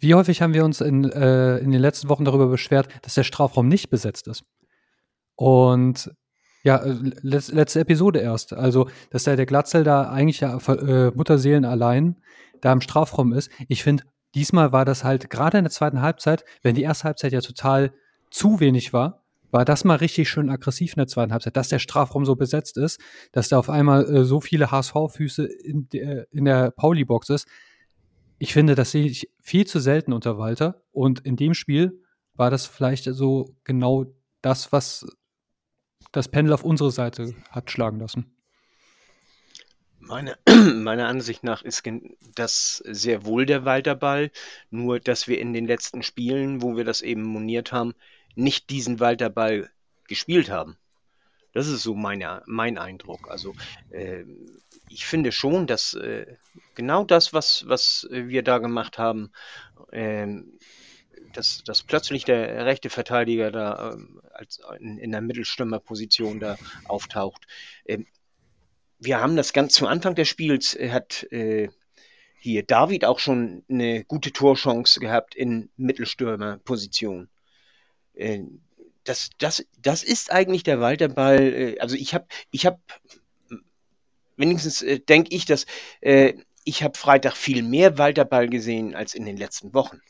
Wie häufig haben wir uns in, äh, in den letzten Wochen darüber beschwert, dass der Strafraum nicht besetzt ist? Und ja, äh, letz, letzte Episode erst. Also, dass der, der Glatzel da eigentlich ja äh, Mutterseelen allein da im Strafraum ist. Ich finde, diesmal war das halt gerade in der zweiten Halbzeit, wenn die erste Halbzeit ja total zu wenig war, war das mal richtig schön aggressiv in der zweiten Halbzeit, dass der Strafraum so besetzt ist, dass da auf einmal äh, so viele HSV-Füße in, der, in der Pauli-Box ist. Ich finde, das sehe ich viel zu selten unter Walter. Und in dem Spiel war das vielleicht so genau das, was das Pendel auf unsere Seite hat schlagen lassen.
Meine, meiner Ansicht nach ist das sehr wohl der Walterball, nur dass wir in den letzten Spielen, wo wir das eben moniert haben, nicht diesen Walterball gespielt haben. Das ist so meine, mein Eindruck. Also äh, ich finde schon, dass äh, genau das, was, was wir da gemacht haben, äh, dass, dass plötzlich der rechte Verteidiger da ähm, als in, in der Mittelstürmerposition da auftaucht. Ähm, wir haben das ganz zu Anfang des Spiels, äh, hat äh, hier David auch schon eine gute Torchance gehabt in Mittelstürmerposition. Äh, das, das, das ist eigentlich der Walterball. Äh, also ich habe, ich habe, wenigstens äh, denke ich, dass äh, ich habe Freitag viel mehr Walterball gesehen als in den letzten Wochen.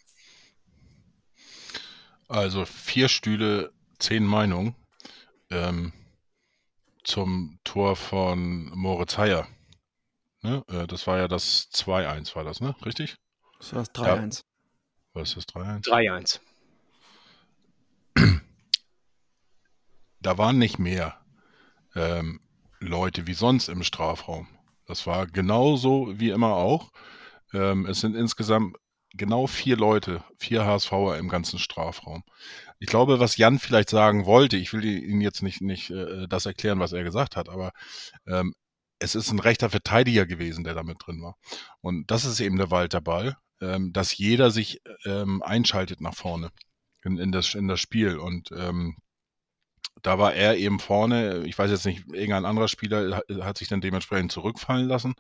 Also vier Stühle, zehn Meinungen ähm, zum Tor von Moritz Heyer. Ne? Das war ja das 2-1, war das, ne? Richtig?
Das war das 3-1. Ja.
Was ist das 3-1?
3-1.
Da waren nicht mehr ähm, Leute wie sonst im Strafraum. Das war genauso wie immer auch. Ähm, es sind insgesamt genau vier Leute, vier HSVer im ganzen Strafraum. Ich glaube, was Jan vielleicht sagen wollte, ich will Ihnen jetzt nicht, nicht äh, das erklären, was er gesagt hat, aber ähm, es ist ein rechter Verteidiger gewesen, der da mit drin war. Und das ist eben der Walter Ball, ähm, dass jeder sich ähm, einschaltet nach vorne in, in, das, in das Spiel. Und ähm, da war er eben vorne. Ich weiß jetzt nicht, irgendein anderer Spieler hat sich dann dementsprechend zurückfallen lassen.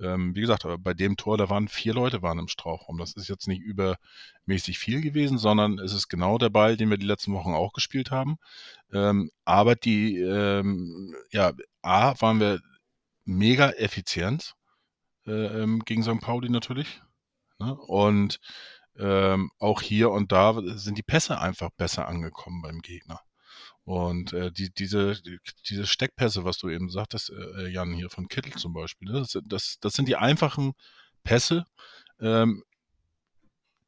Ähm, wie gesagt, bei dem Tor, da waren vier Leute waren im Strafraum. Das ist jetzt nicht übermäßig viel gewesen, sondern es ist genau der Ball, den wir die letzten Wochen auch gespielt haben. Ähm, aber die, ähm, ja, A, waren wir mega effizient äh, ähm, gegen St. Pauli natürlich. Ne? Und ähm, auch hier und da sind die Pässe einfach besser angekommen beim Gegner. Und äh, die, diese, die, diese Steckpässe, was du eben sagtest, äh, Jan, hier von Kittel zum Beispiel, ne, das, das, das sind die einfachen Pässe. Ähm,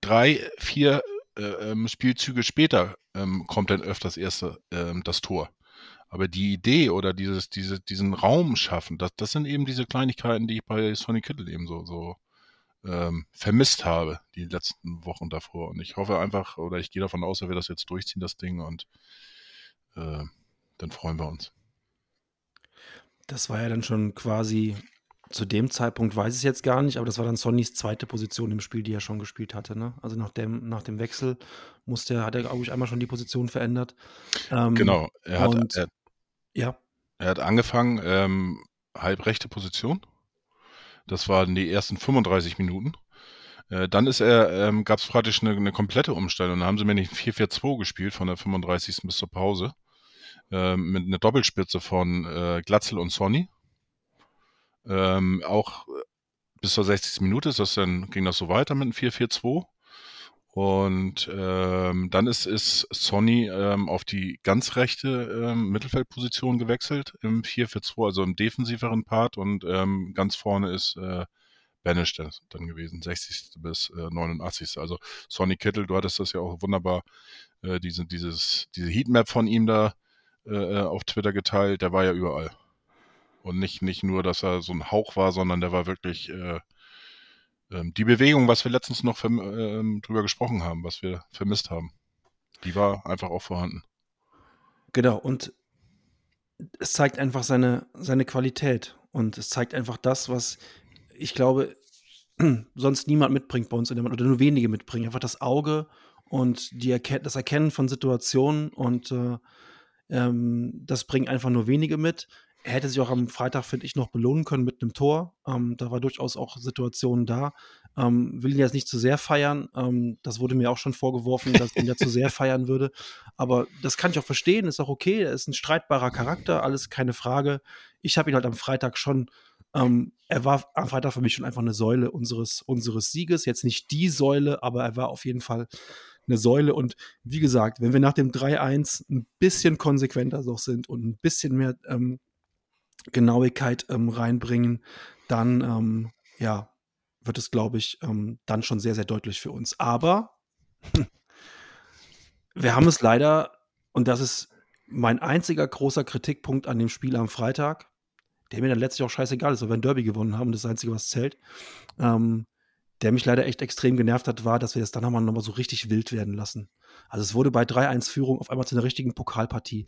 drei, vier äh, ähm, Spielzüge später ähm, kommt dann öfters erste ähm, das Tor. Aber die Idee oder dieses, diese, diesen Raum schaffen, das, das sind eben diese Kleinigkeiten, die ich bei Sonny Kittel eben so, so ähm, vermisst habe, die letzten Wochen davor. Und ich hoffe einfach, oder ich gehe davon aus, dass wir das jetzt durchziehen, das Ding, und äh, dann freuen wir uns.
Das war ja dann schon quasi Zu dem Zeitpunkt weiß ich es jetzt gar nicht, aber das war dann Sonnys zweite Position im Spiel, die er schon gespielt hatte. Ne? Also nach dem, nach dem Wechsel musste er, hat er, glaube ich, einmal schon die Position verändert. Ähm,
Genau, er hat,
und
er,
ja,
er hat angefangen, ähm, halbrechte Position. Das waren die ersten 35 Minuten. Äh, dann ist er, ähm, gab es praktisch eine, eine komplette Umstellung. Dann haben sie mir nicht 4-4-2 gespielt von der 35. bis zur Pause. Ähm, mit einer Doppelspitze von äh, Glatzel und Sonny. Ähm, auch äh, bis zur 60. Minute ist das dann, ging das so weiter mit einem 4-4-2. Und ähm, dann ist, ist Sonny ähm, auf die ganz rechte ähm, Mittelfeldposition gewechselt im 4-4-2, also im defensiveren Part. Und ähm, ganz vorne ist äh, Banish dann gewesen, 60. bis äh, 89. Also Sonny Kittel, du hattest das ja auch wunderbar, äh, diese, dieses, diese Heatmap von ihm da äh, auf Twitter geteilt, der war ja überall. Und nicht, nicht nur, dass er so ein Hauch war, sondern der war wirklich äh, ähm, die Bewegung, was wir letztens noch ähm, drüber gesprochen haben, was wir vermisst haben. Die war einfach auch vorhanden.
genau. Und es zeigt einfach seine, seine Qualität. Und es zeigt einfach das, was ich glaube, sonst niemand mitbringt bei uns in der Mannschaft, oder nur wenige mitbringen. Einfach das Auge und die Erken das Erkennen von Situationen und äh, ähm, das bringen einfach nur wenige mit. Er hätte sich auch am Freitag, finde ich, noch belohnen können mit einem Tor. Ähm, da war durchaus auch Situationen da. Ähm, will ihn jetzt nicht zu sehr feiern. Ähm, das wurde mir auch schon vorgeworfen, dass ich ihn ja zu sehr feiern würde. Aber das kann ich auch verstehen, ist auch okay. Er ist ein streitbarer Charakter, alles keine Frage. Ich habe ihn halt am Freitag schon ähm, er war am Freitag für mich schon einfach eine Säule unseres, unseres Sieges. Jetzt nicht die Säule, aber er war auf jeden Fall eine Säule. Und wie gesagt, wenn wir nach dem 3-1 ein bisschen konsequenter noch sind und ein bisschen mehr ähm, Genauigkeit ähm, reinbringen, dann ähm, ja, wird es, glaube ich, ähm, dann schon sehr, sehr deutlich für uns. Aber wir haben es leider, und das ist mein einziger großer Kritikpunkt an dem Spiel am Freitag, der mir dann letztlich auch scheißegal ist, weil wir ein Derby gewonnen haben und das Einzige, was zählt. Ähm, der mich leider echt extrem genervt hat, war, dass wir das dann nochmal noch mal so richtig wild werden lassen. Also es wurde bei 3-1-Führung auf einmal zu einer richtigen Pokalpartie.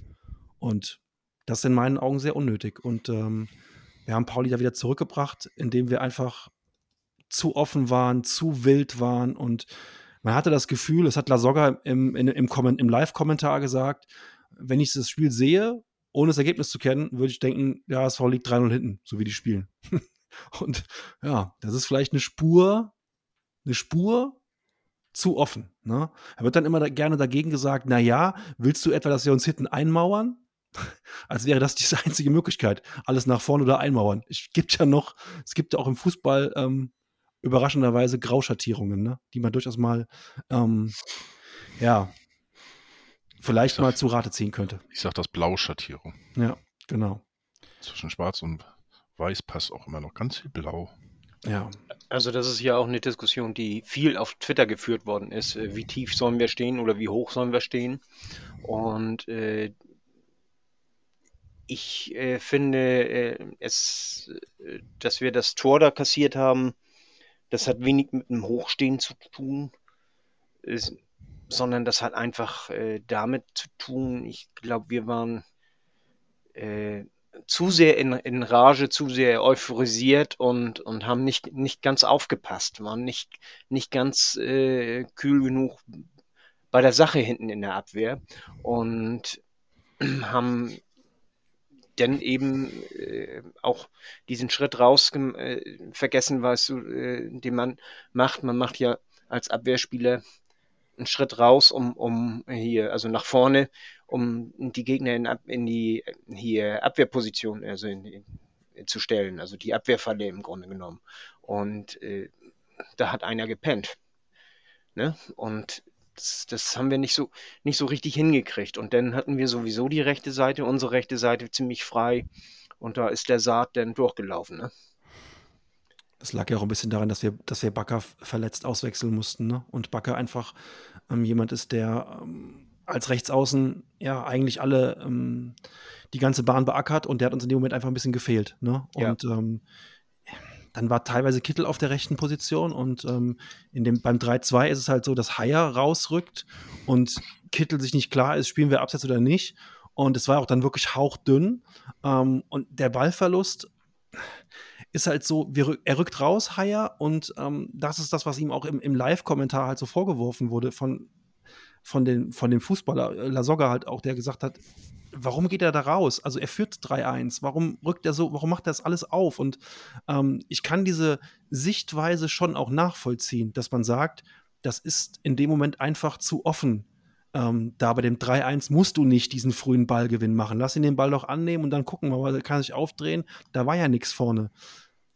Und das ist in meinen Augen sehr unnötig. Und ähm, wir haben Pauli da wieder zurückgebracht, indem wir einfach zu offen waren, zu wild waren. Und man hatte das Gefühl, das hat Lasogga im, in, im, im Live-Kommentar gesagt, wenn ich das Spiel sehe, ohne das Ergebnis zu kennen, würde ich denken, ja, SV liegt 3-0 hinten, so wie die spielen. Und ja, das ist vielleicht eine Spur, eine Spur zu offen. Ne? Er wird dann immer da, gerne dagegen gesagt, na ja, willst du etwa, dass wir uns hinten einmauern? Als wäre das die einzige Möglichkeit, alles nach vorne oder einmauern. Es gibt ja noch, es gibt ja auch im Fußball ähm, überraschenderweise Grauschattierungen, ne? die man durchaus mal, ähm, ja, vielleicht
Ich sag-
mal zu Rate ziehen könnte.
Ich sag das Blauschattierung.
Ja, genau.
Zwischen Schwarz und Weiß passt auch immer noch ganz viel Blau.
Ja,
Also das ist ja auch eine Diskussion, die viel auf Twitter geführt worden ist. Äh, Wie tief sollen wir stehen oder wie hoch sollen wir stehen? Und äh, ich äh, finde, äh, es, äh, dass wir das Tor da kassiert haben, das hat wenig mit dem Hochstehen zu tun, ist, sondern das hat einfach äh, damit zu tun, ich glaube, wir waren äh, zu sehr in, in Rage, zu sehr euphorisiert und, und haben nicht, nicht ganz aufgepasst, waren nicht, nicht ganz äh, kühl genug bei der Sache hinten in der Abwehr und haben dann eben äh, auch diesen Schritt raus äh, vergessen, weißt äh, den man macht. Man macht ja als Abwehrspieler einen Schritt raus, um, um hier, also nach vorne, um die Gegner in, in die hier Abwehrposition also in, in, zu stellen, also die Abwehrfalle im Grunde genommen. Und äh, da hat einer gepennt. Ne? Und das, das haben wir nicht so, nicht so richtig hingekriegt. Und dann hatten wir sowieso die rechte Seite, unsere rechte Seite ziemlich frei. Und da ist der Saat dann durchgelaufen. Ne?
Das lag ja auch ein bisschen daran, dass wir, dass wir Bakker f- verletzt auswechseln mussten. Ne? Und Bakker einfach ähm, jemand ist, der ähm, als Rechtsaußen ja eigentlich alle ähm, die ganze Bahn beackert und der hat uns in dem Moment einfach ein bisschen gefehlt. Ne?
Ja.
Und ähm, dann war teilweise Kittel auf der rechten Position und ähm, in dem, beim 3-2 ist es halt so, dass Haier rausrückt und Kittel sich nicht klar ist, spielen wir abseits oder nicht. Und es war auch dann wirklich hauchdünn. Ähm, und der Ballverlust, ist halt so, wir, er rückt raus, Haier, und ähm, das ist das, was ihm auch im, im Live-Kommentar halt so vorgeworfen wurde von, von, den, von dem Fußballer äh, Lasogga halt auch, der gesagt hat, warum geht er da raus? Also er führt 3-1, warum rückt er so, warum macht er das alles auf? Und ähm, ich kann diese Sichtweise schon auch nachvollziehen, dass man sagt, das ist in dem Moment einfach zu offen. Ähm, da bei dem 3-1 musst du nicht diesen frühen Ballgewinn machen. Lass ihn den Ball doch annehmen und dann gucken wir mal, er kann sich aufdrehen. Da war ja nichts vorne.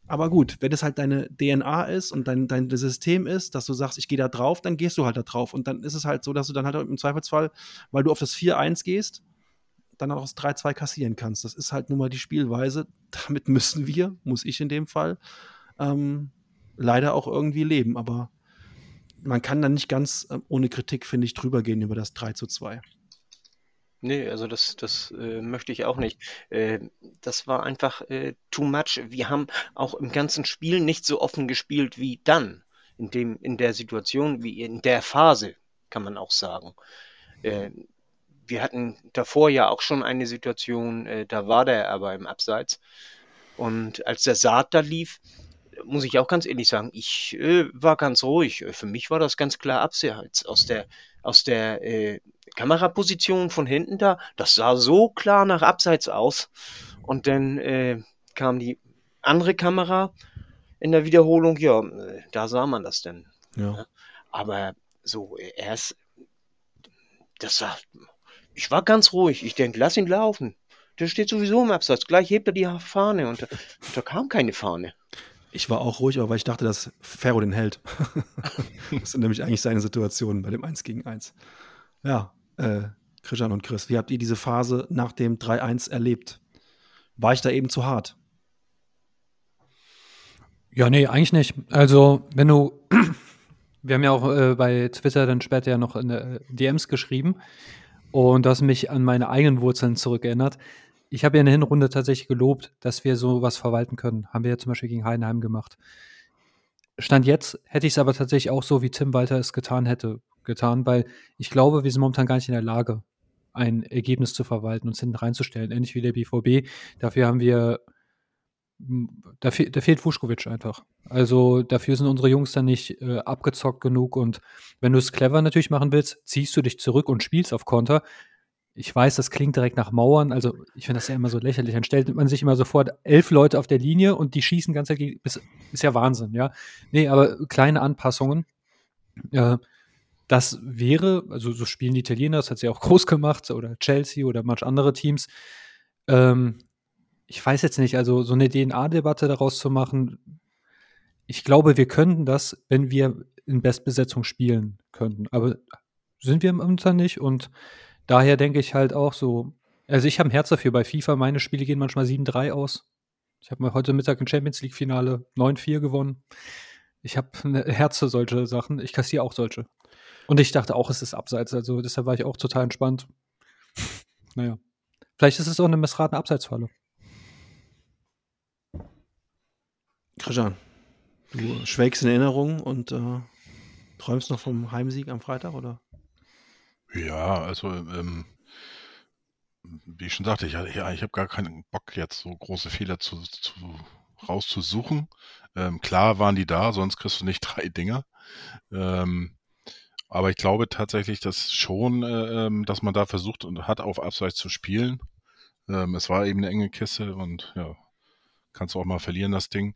Aber gut, wenn das halt deine DNA ist und dein, dein System ist, dass du sagst, ich gehe da drauf, dann gehst du halt da drauf. Und dann ist es halt so, dass du dann halt im Zweifelsfall, weil du auf das 4-1 gehst, dann auch das 3-2 kassieren kannst. Das ist halt nun mal die Spielweise. Damit müssen wir, muss ich in dem Fall, ähm, leider auch irgendwie leben. Aber man kann dann nicht ganz äh, ohne Kritik, finde ich, drüber gehen über das 3 zu 2.
Nee, also das, das äh, möchte ich auch nicht. Äh, das war einfach äh, too much. Wir haben auch im ganzen Spiel nicht so offen gespielt wie dann. In, dem, in der Situation, wie in der Phase, kann man auch sagen. Äh, wir hatten davor ja auch schon eine Situation, äh, da war der aber im Abseits. Und als der Saat da lief, muss ich auch ganz ehrlich sagen, ich äh, war ganz ruhig. Für mich war das ganz klar Abseits. Aus der, aus der äh, Kameraposition von hinten da, das sah so klar nach Abseits aus. Und dann äh, kam die andere Kamera in der Wiederholung, ja, äh, da sah man das denn.
Ja.
Aber so, äh, erst, das war, ich war ganz ruhig. Ich denke, lass ihn laufen. Der steht sowieso im Abseits. Gleich hebt er die Fahne und, und da kam keine Fahne.
Ich war auch ruhig, aber weil ich dachte, dass Ferro den hält. das sind nämlich eigentlich seine Situationen bei dem 1 gegen 1. Ja, äh, Christian und Chris, wie habt ihr diese Phase nach dem 3-1 erlebt? War ich da eben zu hart?
Ja, nee, eigentlich nicht. Also, wenn du, wir haben ja auch äh, bei Twitter dann später ja noch in der DMs geschrieben und das mich an meine eigenen Wurzeln zurückerinnert. Ich habe ja in der Hinrunde tatsächlich gelobt, dass wir sowas verwalten können. Haben wir ja zum Beispiel gegen Heidenheim gemacht. Stand jetzt hätte ich es aber tatsächlich auch so, wie Tim Walter es getan hätte, getan, weil ich glaube, wir sind momentan gar nicht in der Lage, ein Ergebnis zu verwalten, uns hinten reinzustellen, ähnlich wie der BVB. Dafür haben wir, da, fe da fehlt Vuskovic einfach. Also dafür sind unsere Jungs dann nicht äh, abgezockt genug und wenn du es clever natürlich machen willst, ziehst du dich zurück und spielst auf Konter. Ich weiß, das klingt direkt nach Mauern. Also, ich finde das ja immer so lächerlich. Dann stellt man sich immer sofort elf Leute auf der Linie und die schießen ganz gegen. Ist, ist ja Wahnsinn, ja. Nee, aber kleine Anpassungen. Äh, das wäre, also so spielen die Italiener, das hat sie auch groß gemacht, oder Chelsea oder manch andere Teams. Ähm, ich weiß jetzt nicht, also so eine DNA-Debatte daraus zu machen, ich glaube, wir könnten das, wenn wir in Bestbesetzung spielen könnten. Aber sind wir im Unter nicht und daher denke ich halt auch so, also ich habe ein Herz dafür bei FIFA, meine Spiele gehen manchmal 7-3 aus. Ich habe mal heute Mittag im Champions League Finale 9-4 gewonnen. Ich habe ein Herz für solche Sachen. Ich kassiere auch solche. Und ich dachte auch, es ist abseits. Also deshalb war ich auch total entspannt. naja. Vielleicht ist es auch eine missratene Abseitsfalle.
Christian, du schwelgst in Erinnerung und äh, träumst noch vom Heimsieg am Freitag, oder?
Ja, also, ähm, wie ich schon sagte, ich, ja, ich habe gar keinen Bock, jetzt so große Fehler zu, zu, rauszusuchen. Ähm, klar waren die da, sonst kriegst du nicht drei Dinger. Ähm, aber ich glaube tatsächlich, dass schon, äh, ähm, dass man da versucht und hat, auf Abseits zu spielen. Ähm, es war eben eine enge Kiste und ja, kannst du auch mal verlieren, das Ding.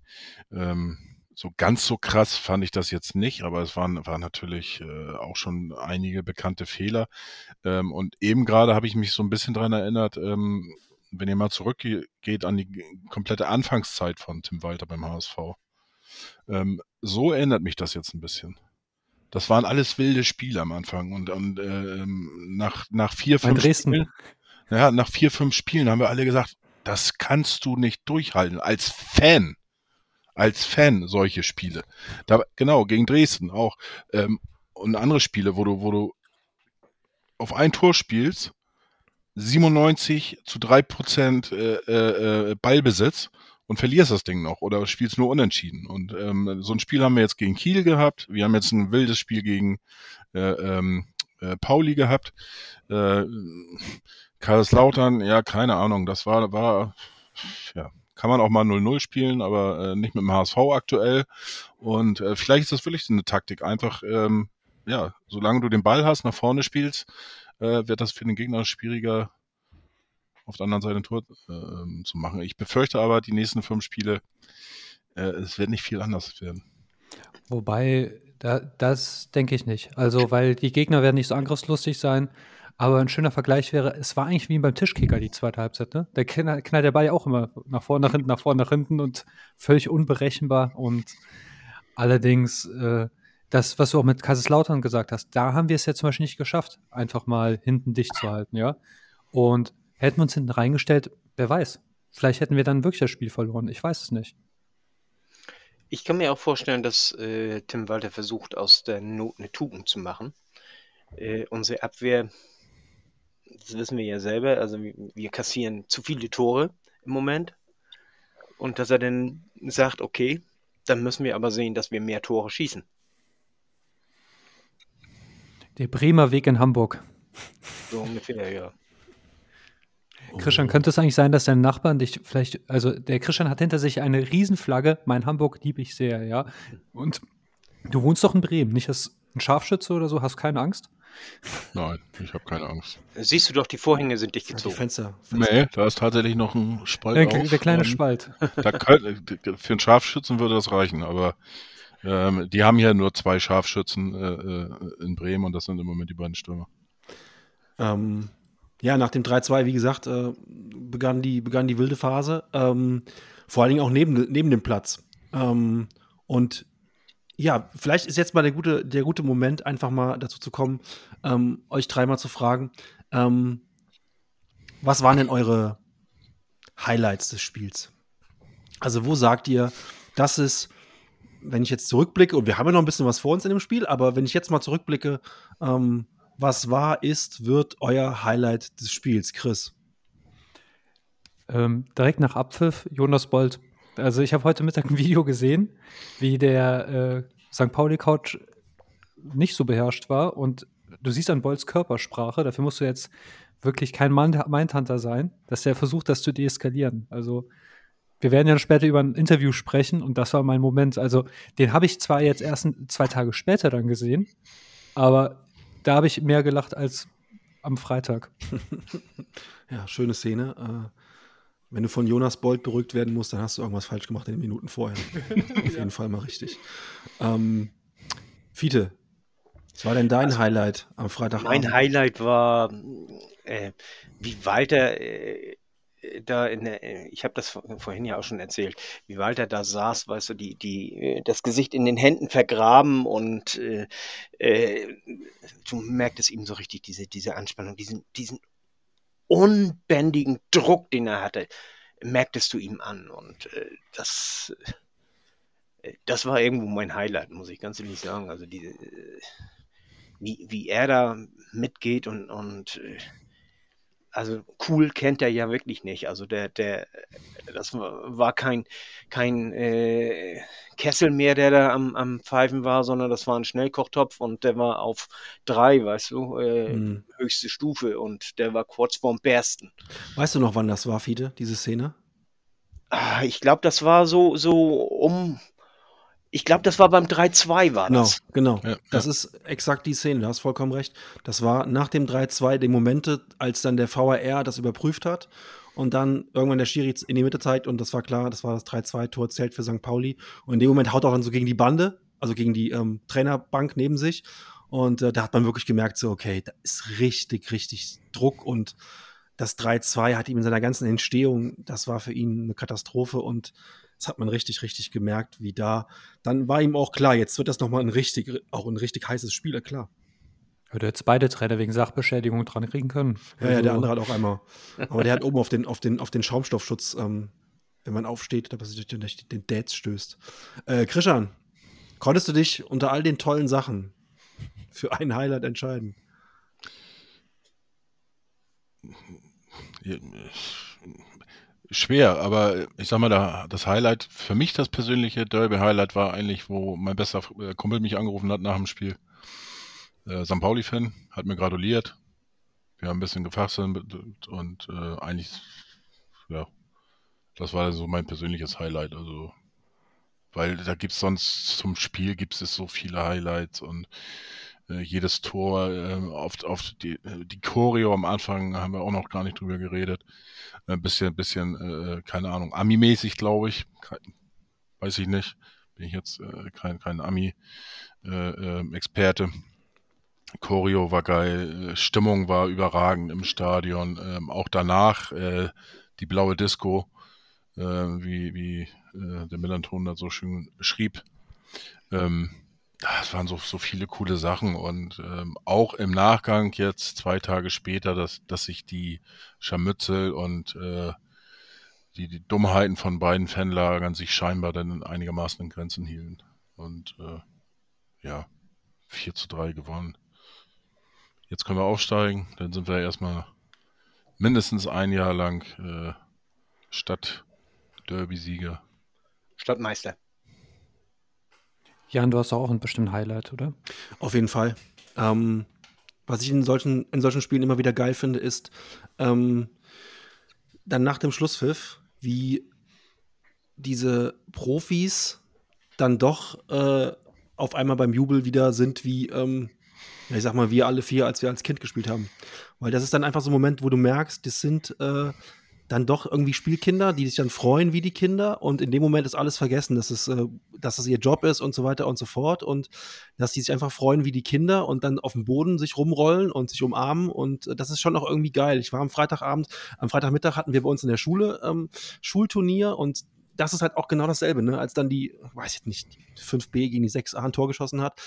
Ähm, so ganz so krass fand ich das jetzt nicht, aber es waren, waren natürlich äh, auch schon einige bekannte Fehler. Ähm, und eben gerade habe ich mich so ein bisschen dran erinnert, ähm, wenn ihr mal zurückgeht an die komplette Anfangszeit von Tim Walter beim HSV. Ähm, so erinnert mich das jetzt ein bisschen. Das waren alles wilde Spiele am Anfang und, und ähm, nach, nach vier, fünf Spielen, ja, nach vier, fünf Spielen haben wir alle gesagt, das kannst du nicht durchhalten als Fan als Fan solche Spiele. Da, genau, gegen Dresden auch. Ähm, und andere Spiele, wo du, wo du auf ein Tor spielst, 97 zu 3 Prozent äh, äh, Ballbesitz und verlierst das Ding noch oder spielst nur unentschieden. Und ähm, so ein Spiel haben wir jetzt gegen Kiel gehabt. Wir haben jetzt ein wildes Spiel gegen äh, ähm, äh, Pauli gehabt. Äh, Kaiserslautern, ja, keine Ahnung. Das war, war, ja, kann man auch mal 0-0 spielen, aber äh, nicht mit dem HSV aktuell. Und äh, vielleicht ist das wirklich eine Taktik. Einfach, ähm, ja, solange du den Ball hast, nach vorne spielst, äh, wird das für den Gegner schwieriger, auf der anderen Seite ein Tor äh, zu machen. Ich befürchte aber, die nächsten fünf Spiele, äh, es wird nicht viel anders werden.
Wobei, da, das denke ich nicht. Also, weil die Gegner werden nicht so angriffslustig sein. Aber ein schöner Vergleich wäre, es war eigentlich wie beim Tischkicker die zweite Halbzeit. Ne? Der knallt, der Ball ja auch immer nach vorne, nach hinten, nach vorne, nach hinten und völlig unberechenbar. Und allerdings, äh, das, was du auch mit Kaiserslautern gesagt hast, da haben wir es ja zum Beispiel nicht geschafft, einfach mal hinten dicht zu halten. ja. Und hätten wir uns hinten reingestellt, wer weiß. Vielleicht hätten wir dann wirklich das Spiel verloren. Ich weiß es nicht.
Ich kann mir auch vorstellen, dass äh, Tim Walter versucht, aus der Not eine Tugend zu machen. Äh, unsere Abwehr das wissen wir ja selber, also wir kassieren zu viele Tore im Moment. Und dass er dann sagt, okay, dann müssen wir aber sehen, dass wir mehr Tore schießen.
Der Bremer Weg in Hamburg.
So ungefähr, ja.
Christian, könnte es eigentlich sein, dass dein Nachbarn dich vielleicht, also der Christian hat hinter sich eine Riesenflagge, mein Hamburg liebe ich sehr, ja. Und du wohnst doch in Bremen, nicht als ein Scharfschütze oder so, hast keine Angst?
Nein, ich habe keine Angst.
Siehst du doch, die Vorhänge sind dicht gezogen.
Fenster, Fenster.
Nee, da ist tatsächlich noch ein Spalt
Der,
auf.
der kleine Spalt.
Da könnt, für einen Scharfschützen würde das reichen, aber ähm, die haben hier nur zwei Scharfschützen äh, äh, in Bremen und das sind im Moment die beiden Stürmer.
Ähm, ja, nach dem 3-2, wie gesagt, äh, begann, die, begann die wilde Phase. Ähm, vor allen Dingen auch neben, neben dem Platz. Ähm, und ja, vielleicht ist jetzt mal der gute, der gute Moment, einfach mal dazu zu kommen, ähm, euch dreimal zu fragen, ähm, was waren denn eure Highlights des Spiels? Also, wo sagt ihr, das ist, wenn ich jetzt zurückblicke, und wir haben ja noch ein bisschen was vor uns in dem Spiel, aber wenn ich jetzt mal zurückblicke, ähm, was war, ist, wird euer Highlight des Spiels, Chris?
Ähm, direkt nach Abpfiff, Jonas Bolt also ich habe heute Mittag ein Video gesehen, wie der äh, St. Pauli-Couch nicht so beherrscht war und du siehst an Bolls Körpersprache, dafür musst du jetzt wirklich kein Mindhunter sein, dass der versucht, das zu deeskalieren. Also wir werden ja später über ein Interview sprechen und das war mein Moment. Also den habe ich zwar jetzt erst zwei Tage später dann gesehen, aber da habe ich mehr gelacht als am Freitag.
ja, schöne Szene. Äh, wenn du von Jonas Bolt beruhigt werden musst, dann hast du irgendwas falsch gemacht in den Minuten vorher. Auf jeden Fall mal richtig. Ähm, Fiete, was war denn dein also, Highlight am Freitag?
Mein Highlight war, äh, wie Walter äh, da in der, äh, ich habe das vorhin ja auch schon erzählt, wie Walter da saß, weißt du, die, die, äh, das Gesicht in den Händen vergraben und äh, äh, du merktest ihm so richtig diese, diese Anspannung, diesen, diesen unbändigen Druck, den er hatte, merktest du ihm an. Und äh, das, äh, das war irgendwo mein Highlight, muss ich ganz ehrlich sagen. Also die, äh, wie, wie er da mitgeht und, und äh, also cool kennt er ja wirklich nicht. Also der, der, das war kein, kein äh, Kessel mehr, der da am, am Pfeifen war, sondern das war ein Schnellkochtopf und der war auf drei, weißt du, äh, mhm. höchste Stufe und der war kurz vorm Bersten.
Weißt du noch, wann das war, Fiete, diese Szene?
Ah, ich glaube, das war so, so um ich glaube, das war beim 3-2 war
genau,
das.
Genau, genau. Ja, das ja. ist exakt die Szene, du hast vollkommen recht. Das war nach dem 3-2 die Momente, als dann der VAR das überprüft hat und dann irgendwann der Schiri in die Mitte zeigt und das war klar, das war das 3-2-Tor zählt für St. Pauli. Und in dem Moment haut er auch dann so gegen die Bande, also gegen die ähm, Trainerbank neben sich. Und äh, da hat man wirklich gemerkt, so, okay, da ist richtig, richtig Druck und das 3-2 hat ihm in seiner ganzen Entstehung, das war für ihn eine Katastrophe und das hat man richtig, richtig gemerkt, wie da. Dann war ihm auch klar, jetzt wird das nochmal ein richtig, auch ein richtig heißes Spiel, klar.
Würde jetzt beide Trainer wegen Sachbeschädigung dran kriegen können.
Ja, also. ja, der andere hat auch einmal. Aber der hat oben auf den, auf den, auf den Schaumstoffschutz, ähm, wenn man aufsteht, dass sich durch den, den Dads stößt. Äh, Christian, konntest du dich unter all den tollen Sachen für ein Highlight entscheiden?
Schwer, aber ich sag mal, da, das Highlight, für mich das persönliche Derby-Highlight war eigentlich, wo mein bester äh, Kumpel mich angerufen hat nach dem Spiel. Äh, St. Pauli-Fan, hat mir gratuliert. Wir haben ein bisschen gefachselt und äh, eigentlich, ja, das war so mein persönliches Highlight. Also, weil da gibt es sonst zum Spiel gibt es so viele Highlights und jedes Tor, äh, auf, auf die, äh, die Choreo am Anfang haben wir auch noch gar nicht drüber geredet. Ein bisschen, bisschen, äh, keine Ahnung, Ami-mäßig, glaube ich. Weiß ich nicht. Bin ich jetzt äh, kein, kein Ami-Experte. Äh, Choreo war geil, Stimmung war überragend im Stadion. Ähm, auch danach äh, die blaue Disco, äh, wie, wie äh, der Melanton da so schön schrieb. Ähm, das waren so, so viele coole Sachen und ähm, auch im Nachgang jetzt zwei Tage später, dass, dass sich die Scharmützel und äh, die, die Dummheiten von beiden Fanlagern sich scheinbar dann einigermaßen in Grenzen hielten. Und äh, ja, 4 zu 3 gewonnen. Jetzt können wir aufsteigen, dann sind wir erstmal mindestens ein Jahr lang äh, Stadt-Derby-Sieger.
Stadtmeister.
Jan, du hast auch ein bestimmtes Highlight, oder?
Auf jeden Fall. Ähm, was ich in solchen, in solchen Spielen immer wieder geil finde, ist ähm, dann nach dem Schlusspfiff, wie diese Profis dann doch äh, auf einmal beim Jubel wieder sind wie, ähm, ich sag mal, wir alle vier, als wir als Kind gespielt haben. Weil das ist dann einfach so ein Moment, wo du merkst, das sind äh, dann doch irgendwie Spielkinder, die sich dann freuen wie die Kinder und in dem Moment ist alles vergessen, dass es, äh, dass es ihr Job ist und so weiter und so fort und dass die sich einfach freuen wie die Kinder und dann auf dem Boden sich rumrollen und sich umarmen und äh, das ist schon auch irgendwie geil. Ich war am Freitagabend, am Freitagmittag hatten wir bei uns in der Schule ähm, Schulturnier und das ist halt auch genau dasselbe, ne? Als dann die, weiß ich nicht, 5B gegen die 6A ein Tor geschossen hat,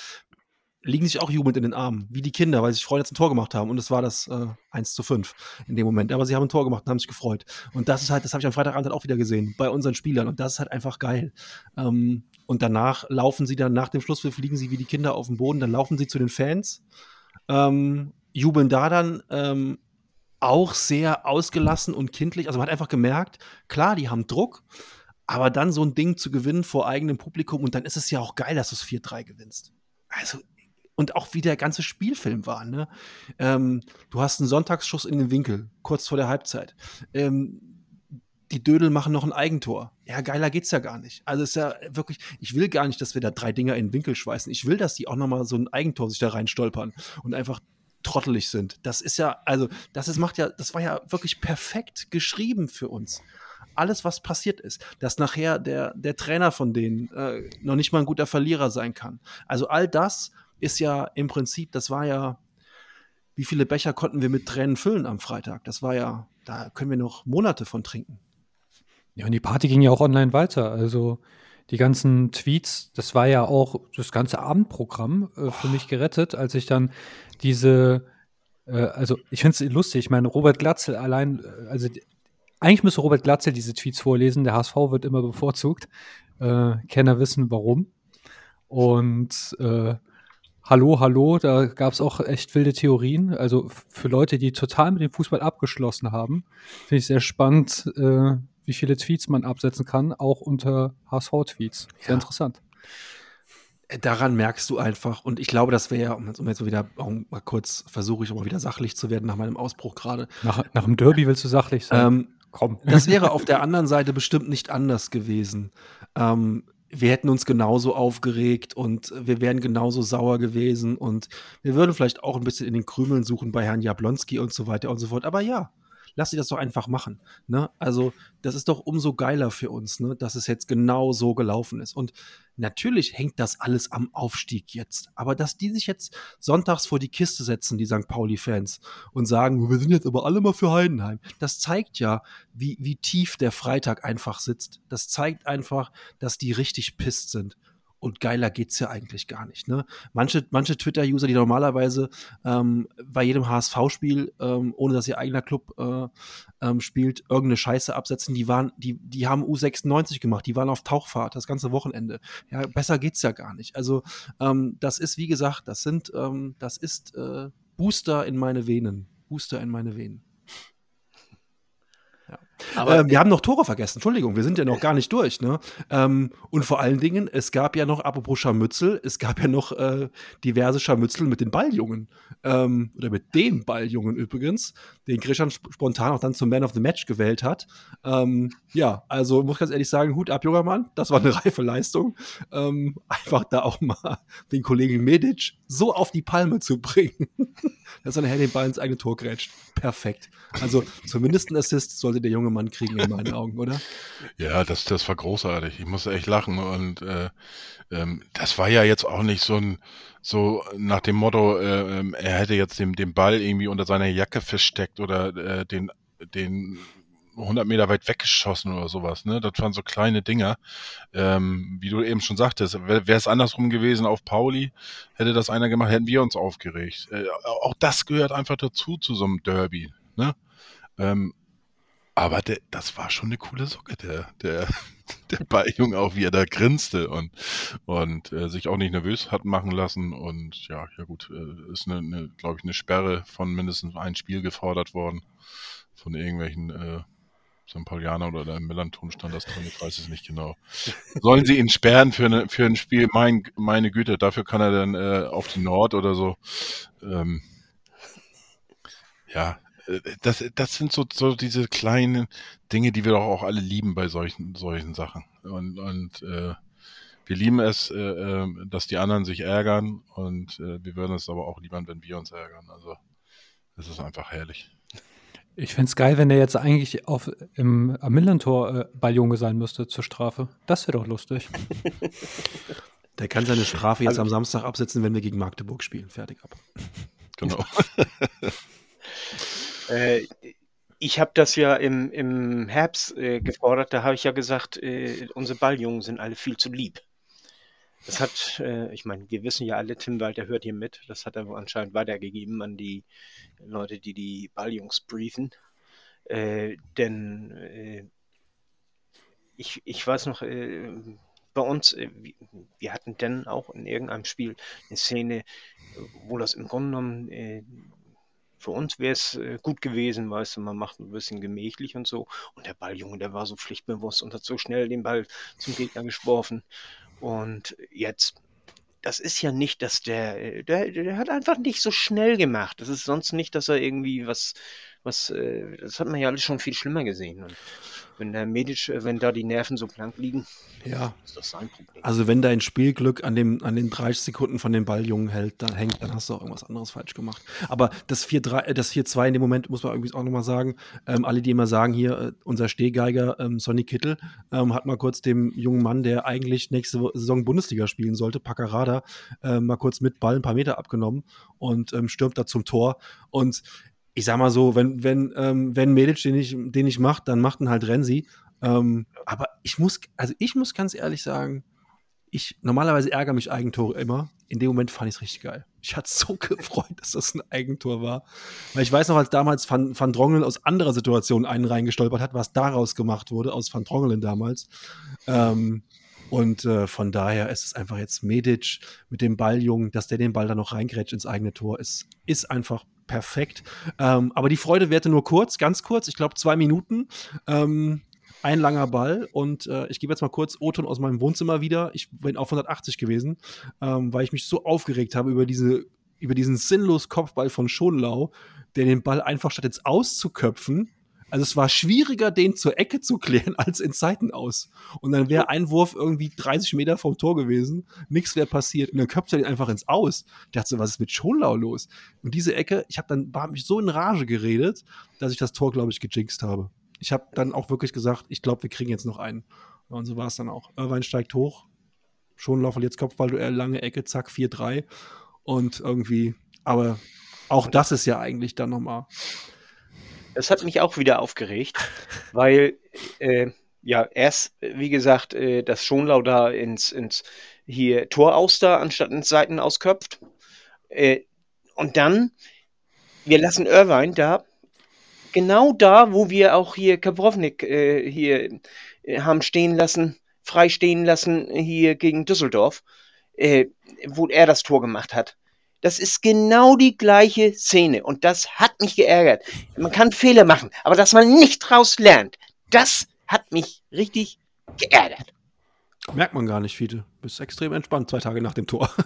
liegen sich auch jubelnd in den Armen, wie die Kinder, weil sie sich freuen, dass sie ein Tor gemacht haben. Und es war das äh, 1 zu 5 in dem Moment. Aber sie haben ein Tor gemacht und haben sich gefreut. Und das ist halt, das habe ich am Freitagabend halt auch wieder gesehen bei unseren Spielern. Und das ist halt einfach geil. Ähm, und danach laufen sie dann, nach dem Schlusspfiff fliegen sie wie die Kinder auf den Boden, dann laufen sie zu den Fans, ähm, jubeln da dann ähm, auch sehr ausgelassen und kindlich. Also man hat einfach gemerkt, klar, die haben Druck, aber dann so ein Ding zu gewinnen vor eigenem Publikum und dann ist es ja auch geil, dass du es 4-3 gewinnst. Also und auch wie der ganze Spielfilm war. Ne? Ähm, du hast einen Sonntagsschuss in den Winkel, kurz vor der Halbzeit. Ähm, die Dödel machen noch ein Eigentor. Ja, geiler geht's ja gar nicht. Also ist ja wirklich, ich will gar nicht, dass wir da drei Dinger in den Winkel schweißen. Ich will, dass die auch noch mal so ein Eigentor sich da rein stolpern und einfach trottelig sind. Das ist ja, also, das ist, macht ja, das war ja wirklich perfekt geschrieben für uns. Alles, was passiert ist, dass nachher der, der Trainer von denen äh, noch nicht mal ein guter Verlierer sein kann. Also all das ist ja im Prinzip, das war ja, wie viele Becher konnten wir mit Tränen füllen am Freitag? Das war ja, da können wir noch Monate von trinken.
Ja, und die Party ging ja auch online weiter. Also die ganzen Tweets, das war ja auch das ganze Abendprogramm äh, für mich gerettet, als ich dann diese, äh, also ich finde es lustig, ich meine, Robert Glatzel allein, äh, also eigentlich müsste Robert Glatzel diese Tweets vorlesen, der HSV wird immer bevorzugt. Äh, Kenner wissen warum. Und äh, Hallo, hallo, da gab es auch echt wilde Theorien. Also für Leute, die total mit dem Fußball abgeschlossen haben, finde ich sehr spannend, äh, wie viele Tweets man absetzen kann, auch unter HSV-Tweets. Sehr ja. interessant.
Äh, daran merkst du einfach, und ich glaube, das wäre ja, um jetzt mal wieder, mal kurz versuche ich auch mal wieder sachlich zu werden nach meinem Ausbruch gerade.
Nach, nach dem Derby willst du sachlich sein?
Ähm, Komm. Das wäre auf der anderen Seite bestimmt nicht anders gewesen. Ähm, wir hätten uns genauso aufgeregt und wir wären genauso sauer gewesen und wir würden vielleicht auch ein bisschen in den Krümeln suchen bei Herrn Jablonski und so weiter und so fort. Aber ja, lass sie das doch einfach machen. Ne? Also, das ist doch umso geiler für uns, ne? dass es jetzt genau so gelaufen ist. Und natürlich hängt das alles am Aufstieg jetzt. Aber dass die sich jetzt sonntags vor die Kiste setzen, die St. Pauli-Fans, und sagen, wir sind jetzt aber alle mal für Heidenheim, das zeigt ja, wie, wie tief der Freitag einfach sitzt. Das zeigt einfach, dass die richtig pisst sind. Und geiler geht's ja eigentlich gar nicht. Ne? Manche, manche Twitter-User, die normalerweise ähm, bei jedem HSV-Spiel, ähm, ohne dass ihr eigener Club äh, ähm, spielt, irgendeine Scheiße absetzen, die waren, die, die haben U96 gemacht, die waren auf Tauchfahrt das ganze Wochenende. Ja, besser geht's ja gar nicht. Also, ähm, das ist, wie gesagt, das sind, ähm, das ist äh, Booster in meine Venen. Booster in meine Venen.
Aber-
ähm, wir haben noch Tore vergessen. Entschuldigung, wir sind ja noch gar nicht durch. Ne? Ähm, und vor allen Dingen, es gab ja noch, apropos Scharmützel, es gab ja noch äh, diverse Scharmützel mit den Balljungen. Ähm, oder mit dem Balljungen übrigens, den Grishan sp spontan auch dann zum Man of the Match gewählt hat. Ähm, ja, also muss ganz ehrlich sagen, Hut ab, junger Mann. Das war eine reife Leistung. Ähm, einfach da auch mal den Kollegen Medic so auf die Palme zu bringen, dass er nachher den Ball ins eigene Tor grätscht. Perfekt. Also zumindest ein Assist sollte der junge Mann kriegen in meinen Augen, oder?
Ja, das, das war großartig. Ich musste echt lachen und äh, ähm, das war ja jetzt auch nicht so ein so nach dem Motto, äh, ähm, er hätte jetzt den, den Ball irgendwie unter seiner Jacke versteckt oder äh, den den 100 Meter weit weggeschossen oder sowas. Ne, das waren so kleine Dinger. Ähm, wie du eben schon sagtest, wäre es andersrum gewesen auf Pauli, hätte das einer gemacht, hätten wir uns aufgeregt. Äh, auch das gehört einfach dazu zu so einem Derby. Ne? Ähm, aber der, das war schon eine coole Socke, der, der, der Balljunge auch, wie er da grinste und, und äh, sich auch nicht nervös hat machen lassen. Und ja, ja gut, äh, ist eine, eine glaube ich, eine Sperre von mindestens ein Spiel gefordert worden von irgendwelchen äh, St. Paulianer oder da im Millanton stand das drin, ich weiß es nicht genau. Sollen sie ihn sperren für, eine, für ein Spiel? Mein, meine Güte, dafür kann er dann äh, auf die Nord oder so. Ähm, ja, das, das sind so, so diese kleinen Dinge, die wir doch auch alle lieben bei solchen, solchen Sachen. Und, und äh, wir lieben es, äh, äh, dass die anderen sich ärgern und äh, wir würden es aber auch liebern, wenn wir uns ärgern. Also es ist einfach herrlich.
Ich fände es geil, wenn der jetzt eigentlich auf, im, am Millantor äh, Balljunge sein müsste zur Strafe. Das wäre doch lustig.
Der kann seine Strafe jetzt
Also-
am Samstag absetzen, wenn wir gegen Magdeburg spielen. Fertig ab.
Genau.
Äh, ich habe das ja im, im Herbst äh, gefordert, da habe ich ja gesagt, äh, unsere Balljungen sind alle viel zu lieb. Das hat, äh, ich meine, wir wissen ja alle, Tim Walter hört hier mit, das hat er anscheinend weitergegeben an die Leute, die die Balljungs briefen. Äh, denn äh, ich, ich weiß noch, äh, bei uns, wir, hatten dann auch in irgendeinem Spiel eine Szene, wo das im Grunde genommen für uns wäre es äh, gut gewesen, weißt du, man macht ein bisschen gemächlich und so. Und der Balljunge, der war so pflichtbewusst und hat so schnell den Ball zum Gegner geworfen. Und jetzt, das ist ja nicht, dass der, der, der hat einfach nicht so schnell gemacht. Das ist sonst nicht, dass er irgendwie was, was, äh, das hat man ja alles schon viel schlimmer gesehen. Und wenn der Medic, äh, wenn da die Nerven so blank liegen,
Ja.
ist das sein Problem.
Also wenn dein Spielglück an, dem, an den 30 Sekunden von dem Balljungen hält, dann hängt, dann hast du auch irgendwas anderes falsch gemacht. Aber das 4-3, äh, das 4-2 in dem Moment muss man irgendwie auch nochmal sagen. Ähm, alle, die immer sagen, hier, äh, unser Stehgeiger ähm, Sonny Kittel ähm, hat mal kurz dem jungen Mann, der eigentlich nächste Saison Bundesliga spielen sollte, Paccarada, ähm, mal kurz mit Ball ein paar Meter abgenommen und ähm, stürmt da zum Tor. Und ich sag mal so, wenn, wenn, ähm, wenn Medic den nicht, den nicht macht, dann macht ihn halt Renzi. Ähm, aber ich muss, also ich muss ganz ehrlich sagen, ich normalerweise ärgere mich Eigentore immer. In dem Moment fand ich es richtig geil. Ich hatte so gefreut, dass das ein Eigentor war. Weil ich weiß noch, als damals Van, Van Drongelen aus anderer Situation einen reingestolpert hat, was daraus gemacht wurde, aus Van Drongelen damals. Ähm, und äh, von daher ist es einfach jetzt Medic mit dem Balljungen, dass der den Ball dann noch reingrätscht ins eigene Tor, ist, ist einfach perfekt. Ähm, aber die Freude währte nur kurz, ganz kurz, ich glaube zwei Minuten. Ähm, ein langer Ball und äh, ich gebe jetzt mal kurz O-Ton aus meinem Wohnzimmer wieder. Ich bin auf 180 gewesen, ähm, weil ich mich so aufgeregt habe über, diese, über diesen sinnlos Kopfball von Schonlau, der den Ball einfach statt jetzt auszuköpfen, also es war schwieriger, den zur Ecke zu klären, als in Zeiten aus. Und dann wäre ein Wurf irgendwie 30 Meter vom Tor gewesen, nichts wäre passiert. Und dann köpft er den einfach ins Aus. Ich dachte so, was ist mit Schonlau los? Und diese Ecke, ich habe dann hab mich so in Rage geredet, dass ich das Tor, glaube ich, gejinxt habe. Ich habe dann auch wirklich gesagt, ich glaube, wir kriegen jetzt noch einen. Und so war es dann auch. Irvine steigt hoch, Schonlau verliert Kopfballduell, lange Ecke, zack, 4-3. Und irgendwie, aber auch das ist ja eigentlich dann nochmal
Das hat mich auch wieder aufgeregt, weil äh, ja erst, wie gesagt, äh, das Schonlau da ins, ins hier Tor aus da, anstatt ins Seiten ausköpft. Äh, und dann, wir lassen Irvine da, genau da, wo wir auch hier Kabrovnik äh, hier äh, haben stehen lassen, frei stehen lassen, hier gegen Düsseldorf, äh, wo er das Tor gemacht hat. Das ist genau die gleiche Szene und das hat mich geärgert. Man kann Fehler machen, aber dass man nicht draus lernt, das hat mich richtig geärgert.
Merkt man gar nicht, Fiete. Bist extrem entspannt, zwei Tage nach dem Tor.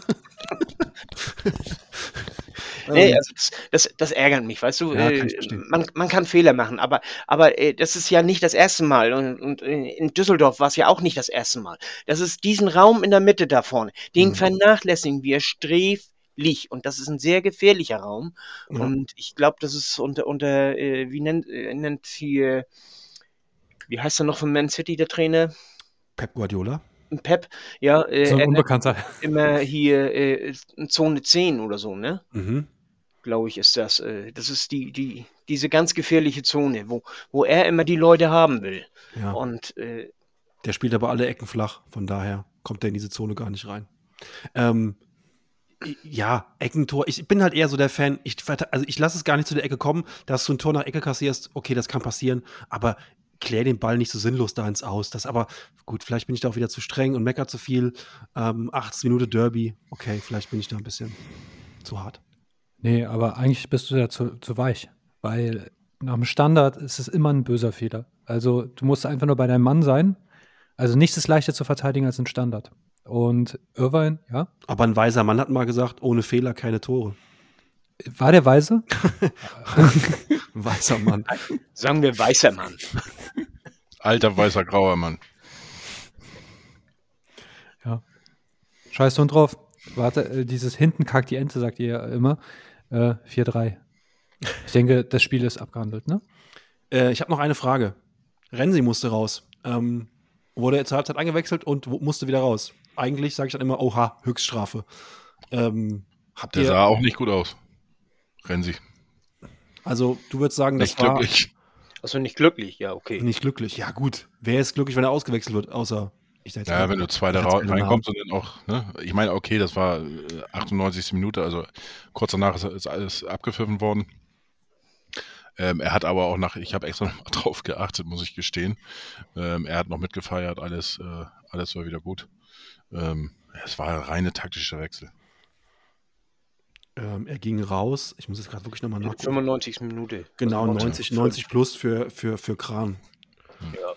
Nee, also das, das, das ärgert mich, weißt du?
Ja,
äh, man, man kann Fehler machen, aber, aber äh, das ist ja nicht das erste Mal. Und, und in Düsseldorf war es ja auch nicht das erste Mal. Das ist diesen Raum in der Mitte da vorne, den
Mhm.
vernachlässigen wir sträflich. Und das ist ein sehr gefährlicher Raum.
Ja.
Und ich glaube, das ist unter, unter äh, wie nennt, äh, nennt hier, wie heißt er noch von Man City, der Trainer?
Pep Guardiola.
Pep, ja, äh,
So ein
er
Unbekannter.
immer hier äh, Zone 10 oder so, ne?
Mhm.
glaube ich, ist das. Äh, das ist die, die, diese ganz gefährliche Zone, wo, wo er immer die Leute haben will.
Ja.
Und äh,
Der spielt aber alle Ecken flach, von daher kommt er in diese Zone gar nicht rein. Ähm, ja, Eckentor. Ich bin halt eher so der Fan. Ich, also ich lasse es gar nicht zu der Ecke kommen, dass du ein Tor nach Ecke kassierst. Okay, das kann passieren, aber klär den Ball nicht so sinnlos da ins Aus. Das aber, gut, vielleicht bin ich da auch wieder zu streng und mecker zu viel. Ähm, 18 Minuten Derby. Okay, vielleicht bin ich da ein bisschen zu hart.
Nee, aber eigentlich bist du ja zu, zu weich, weil nach dem Standard ist es immer ein böser Fehler. Also du musst einfach nur bei deinem Mann sein. Also nichts ist leichter zu verteidigen als ein Standard. Und Irvine, ja,
Aber ein weiser Mann hat mal gesagt, ohne Fehler keine Tore.
war der Weise?
Ein weiser Mann.
sagen wir weißer Mann.
Alter weißer grauer Mann.
Ja. Scheiß Hund drauf. Warte, äh, dieses hinten kackt die Ente, sagt ihr ja immer. Äh, 4-3. Ich denke, das Spiel ist abgehandelt, ne?
Äh, ich habe noch eine Frage. Renzi musste raus. Ähm, wurde zur Halbzeit eingewechselt und musste wieder raus. Eigentlich sage ich dann immer, oha, Höchststrafe. Ähm, habt
Der
ihr,
sah auch nicht gut aus. Renzi.
also du würdest sagen, das
Nicht
war
glücklich.
Also nicht glücklich, ja, okay.
nicht glücklich. Ja gut, wer ist glücklich, wenn er ausgewechselt wird, außer ich sag jetzt
Ja,
mal,
wenn du ra
hat's mir
reinkommst und dann auch, ne? Ich meine, okay, das war äh, 98. Minute, also kurz danach ist, ist alles abgepfiffen worden. Ähm, er hat aber auch nach, ich habe extra noch mal drauf geachtet, muss ich gestehen. Ähm, er hat noch mitgefeiert, alles, äh, alles war wieder gut. Ähm, es war ein reine taktischer Wechsel.
ähm, er ging raus. Ich muss jetzt gerade wirklich nochmal nachgucken.
95. Minute.
Genau,
Also
90, 90 plus für, für, für Kran.
Ja.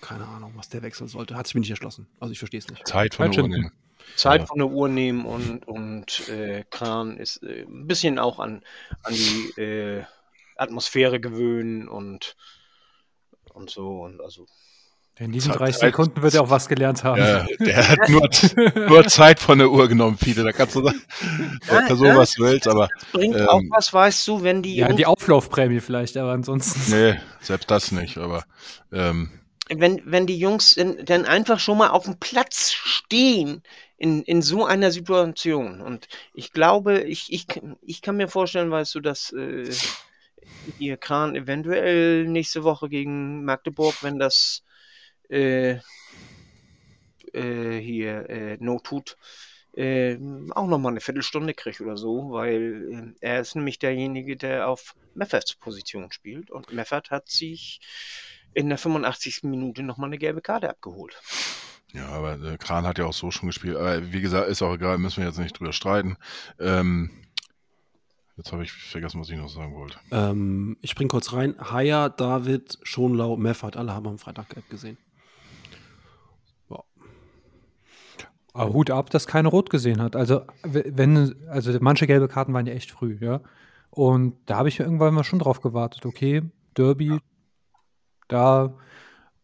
Keine Ahnung, was der wechseln sollte. Hat sich mir nicht erschlossen. Also ich verstehe es nicht.
Zeit von der Uhr nehmen.
Zeit
Ja.
von der Uhr nehmen und, und äh, Kran ist äh, ein bisschen auch an, an die äh, Atmosphäre gewöhnen und, und so. Und also
In diesen
Zeit-
30
Zeit-
Sekunden wird er auch was gelernt haben.
Ja, der hat nur, nur Zeit von der Uhr genommen, Fiete. Da kannst du sagen,
Ja,
so
ja.
was du willst, aber
bringt
Ähm,
auch was, weißt du, wenn die
Ja, die Auflaufprämie vielleicht, aber ansonsten.
nee, selbst das nicht. Aber ähm,
wenn, wenn die Jungs in, dann einfach schon mal auf dem Platz stehen in, in so einer Situation. Und ich glaube, ich, ich, ich kann mir vorstellen, weißt du, dass äh, ihr Kran eventuell nächste Woche gegen Magdeburg, wenn das äh, äh, hier äh, Not tut, äh, auch nochmal eine Viertelstunde kriegt oder so, weil äh, er ist nämlich derjenige, der auf Mefferts Position spielt. Und Meffert hat sich in der 85. Minute nochmal eine gelbe Karte abgeholt.
Ja, aber äh, Kran hat ja auch so schon gespielt. Aber wie gesagt, ist auch egal, müssen wir jetzt nicht drüber streiten. Ähm, jetzt habe ich vergessen, was ich noch sagen wollte.
Ähm, ich spring kurz rein. Haya, David, Schonlau, Meffert, alle haben am Freitag gelb gesehen. Ja.
Aber Hut ab, dass keiner rot gesehen hat. Also, wenn, also manche gelbe Karten waren ja echt früh, ja. Und da habe ich mir irgendwann mal schon drauf gewartet, okay, Derby, da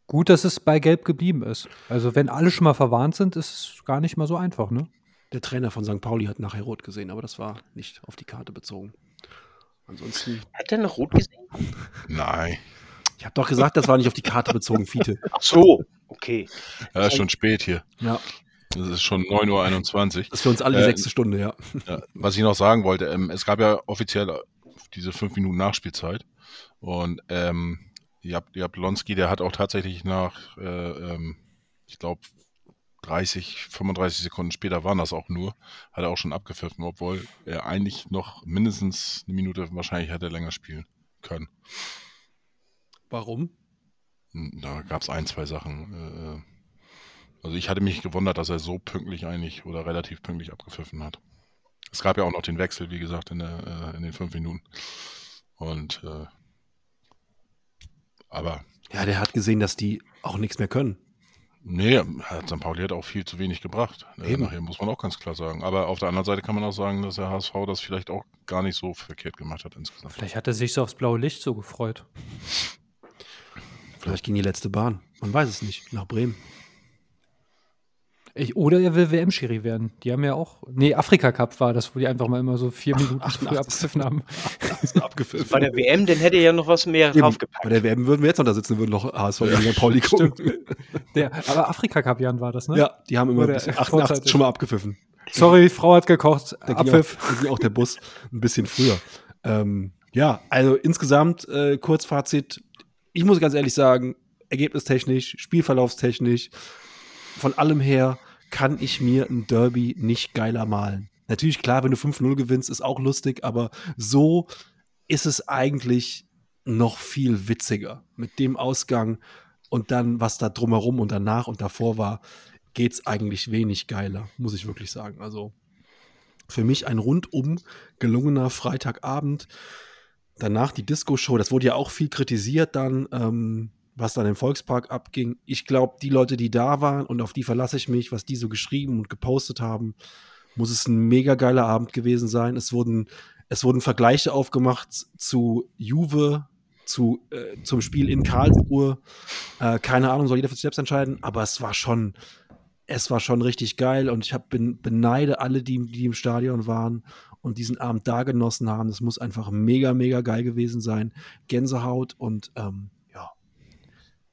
gut, dass es bei Gelb geblieben ist. Also, wenn alle schon mal verwarnt sind, ist es gar nicht mal so einfach, ne?
Der Trainer von St. Pauli hat nachher rot gesehen, aber das war nicht auf die Karte bezogen. Ansonsten,
Hat er noch rot gesehen?
Nein,
ich habe doch gesagt, das war nicht auf die Karte bezogen, Fiete.
Ach so, okay.
ja, ist schon spät hier.
Ja,
Es ist schon 9.21 Uhr.
das ist für uns alle die
Äh,
sechste Stunde, ja.
Ja, was ich noch sagen wollte, ähm, es gab ja offiziell diese fünf Minuten Nachspielzeit. Und ähm, Jab, Jablonski, der hat auch tatsächlich nach, äh, ähm, ich glaube, 30, 35 Sekunden später waren das auch nur, hat er auch schon abgepfiffen, obwohl er eigentlich noch mindestens eine Minute wahrscheinlich hätte länger spielen können.
Warum?
Hm, Da gab es ein, zwei Sachen. äh, Also ich hatte mich gewundert, dass er so pünktlich eigentlich oder relativ pünktlich abgepfiffen hat. Es gab ja auch noch den Wechsel, wie gesagt, in, der, äh, in den fünf Minuten. Und äh, aber
Ja, der hat gesehen, dass die auch nichts mehr können.
Nee, hat St. Pauli hat auch viel zu wenig gebracht. Äh,
Eben.
Nachher muss man auch ganz klar sagen. Aber auf der anderen Seite kann man auch sagen, dass der HSV das vielleicht auch gar nicht so verkehrt gemacht hat insgesamt.
Vielleicht hat er sich so aufs blaue Licht so gefreut.
Vielleicht ging die letzte Bahn. Man weiß es nicht. Nach Bremen.
Ich, oder er will WM-Schiri werden. Die haben ja auch. Nee, Afrika-Cup war das, wo die einfach mal immer so vier Minuten
ach,
früh
ach,
abgepfiffen haben.
Abgepfiffen.
Bei der WM, dann hätte er ja noch was mehr
Eben,
draufgepackt.
Bei der WM würden wir jetzt noch da sitzen, würden noch HSV gegen St. Pauli gucken.
Der, aber Afrika-Cup-Jan war das, ne?
Ja, die haben immer
Oder
bis
er
88
vorzeitig.
schon mal abgepfiffen.
Sorry, die Frau hat gekocht.
Da ging, auch,
Abpfiff.
da ging auch der Bus ein bisschen früher. Ähm, ja, also insgesamt äh, Kurzfazit. Ich muss ganz ehrlich sagen, ergebnistechnisch, spielverlaufstechnisch, von allem her kann ich mir ein Derby nicht geiler malen. Natürlich, klar, wenn du 5-0 gewinnst, ist auch lustig, aber so ist es eigentlich noch viel witziger. Mit dem Ausgang und dann, was da drumherum und danach und davor war, geht es eigentlich wenig geiler, muss ich wirklich sagen. Also für mich ein rundum gelungener Freitagabend. Danach die Disco-Show, das wurde ja auch viel kritisiert dann, ähm, was dann im Volkspark abging. Ich glaube, die Leute, die da waren und auf die verlasse ich mich, was die so geschrieben und gepostet haben, muss es ein mega geiler Abend gewesen sein. Es wurden, es wurden Vergleiche aufgemacht zu Juve, zu, äh, zum Spiel in Karlsruhe. Äh, keine Ahnung, soll jeder für sich selbst entscheiden, aber es war schon, es war schon richtig geil und ich hab, bin, beneide alle, die, die im Stadion waren und diesen Abend da genossen haben. Das muss einfach mega, mega geil gewesen sein. Gänsehaut und ähm,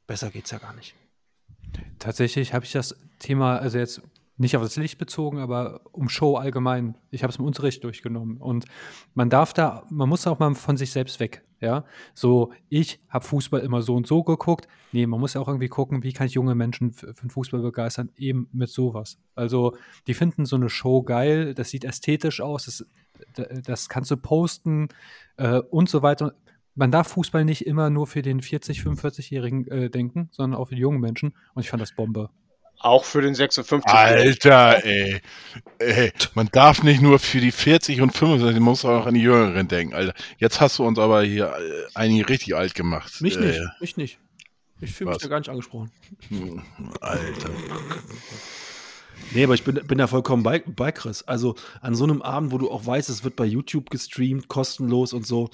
besser geht's ja gar nicht.
Tatsächlich habe ich das Thema, also jetzt nicht auf das Licht bezogen, aber um Show allgemein. Ich habe es im Unterricht durchgenommen. Und man darf da, man muss auch mal von sich selbst weg. Ja, so, ich habe Fußball immer so und so geguckt. Nee, man muss ja auch irgendwie gucken, wie kann ich junge Menschen für, für den Fußball begeistern, eben mit sowas. Also, die finden so eine Show geil, das sieht ästhetisch aus, das, das kannst du posten äh, und so weiter. Man darf Fußball nicht immer nur für den 40-, 45-Jährigen äh, denken, sondern auch für die jungen Menschen. Und ich fand das Bombe.
Auch für den 56.
Alter, ey. ey. Man darf nicht nur für die 40 und 65, man muss auch an die Jüngeren denken, Alter. Jetzt hast du uns aber hier äh, einige richtig alt gemacht.
Mich nicht,
Äh,
mich nicht. Ich fühle mich da gar nicht angesprochen.
Alter.
Nee, aber ich bin, bin da vollkommen bei, bei Chris. Also an so einem Abend, wo du auch weißt, es wird bei YouTube gestreamt, kostenlos und so,